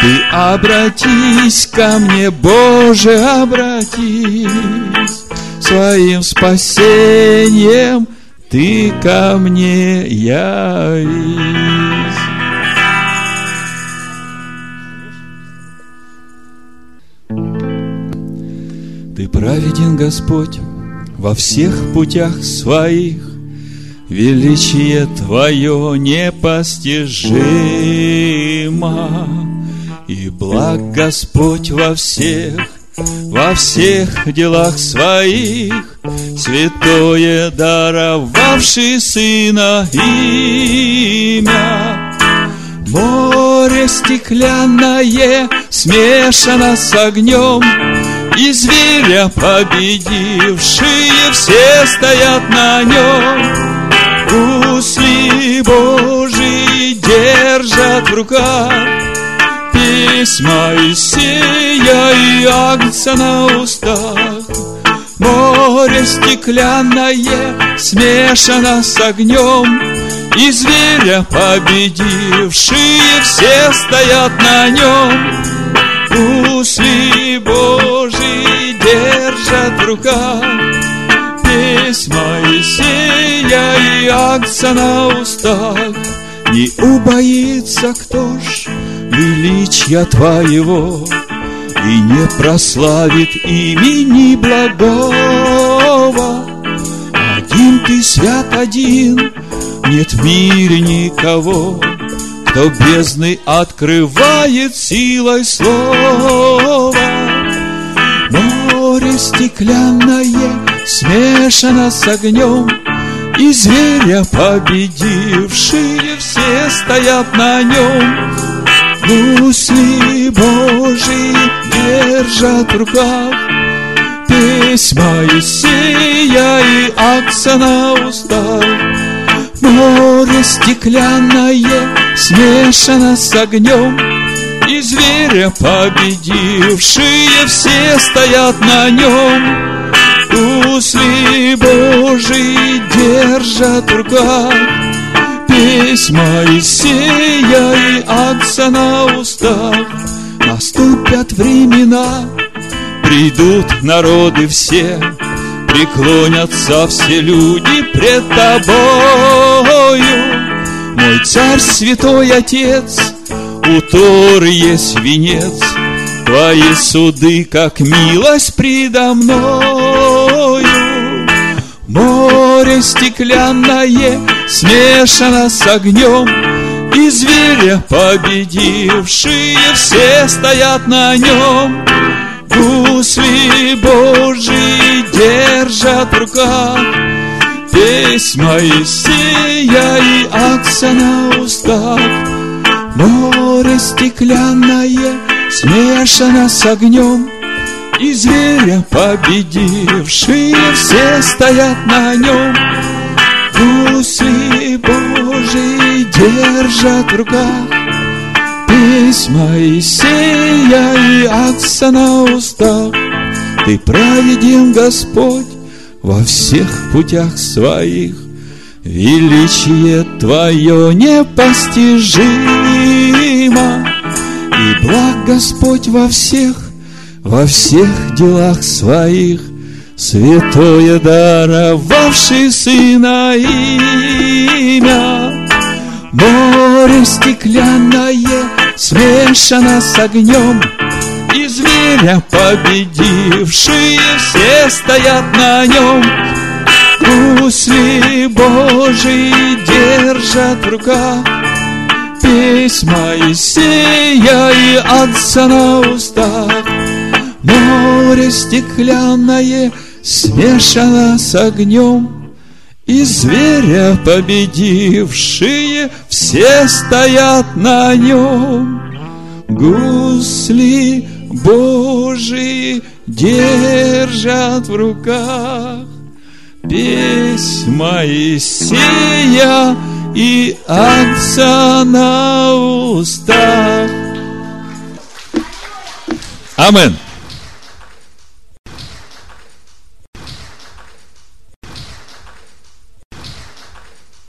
Ты обратись ко мне, Боже, обратись, Своим спасением Ты ко мне явись. Ты праведен, Господь, во всех путях своих, Величие Твое непостижимо, И благ Господь во всех, во всех делах своих, Святое даровавший Сына имя. Море стеклянное смешано с огнем, и зверя победившие все стоят на нем. Гусли Божии держат в руках Письма Исея и Агнца на устах. Море стеклянное смешано с огнем, И зверя победившие все стоят на нем. Гусли Божии держат в руках Письма Исея и Агнца на устах Не убоится кто ж величия Твоего И не прославит имени благого Один Ты свят один, нет в мире никого кто бездны открывает силой слова. Море стеклянное смешано с огнем, И зверя победившие все стоят на нем. Гусли Божии держат в руках, Письма Исея и Акса на устах. Море стеклянное смешано с огнем, И зверя победившие все стоят на нем. Усли Божии держат в руках, Письма Исея и Акса на устах. Наступят времена, придут народы все, Преклонятся все люди пред тобою. Мой царь, святой отец, у Торы есть венец, Твои суды, как милость предо мною. Море стеклянное смешано с огнем, И зверя победившие все стоят на нем. Гусли Божии держат в руках, Письма Исея и Акса на устах. Море стеклянное смешано с огнем, И зверя победившие все стоят на нем. Гусли Божии держат в руках, Письма Исея и Акса на устах. Ты праведен, Господь, во всех путях своих. Величие Твое непостижимо, И благ Господь во всех, во всех делах своих, Святое даровавший Сына имя. Море стеклянное смешано с огнем, И зверя победившие все стоят на нем. Гусли Божии держат в руках, Письма Исея и Отца на устах. Море стеклянное смешано с огнем, и зверя победившие все стоят на нем. Гусли Божии держат в руках. Песнь Моисея и Отца на устах. Амен.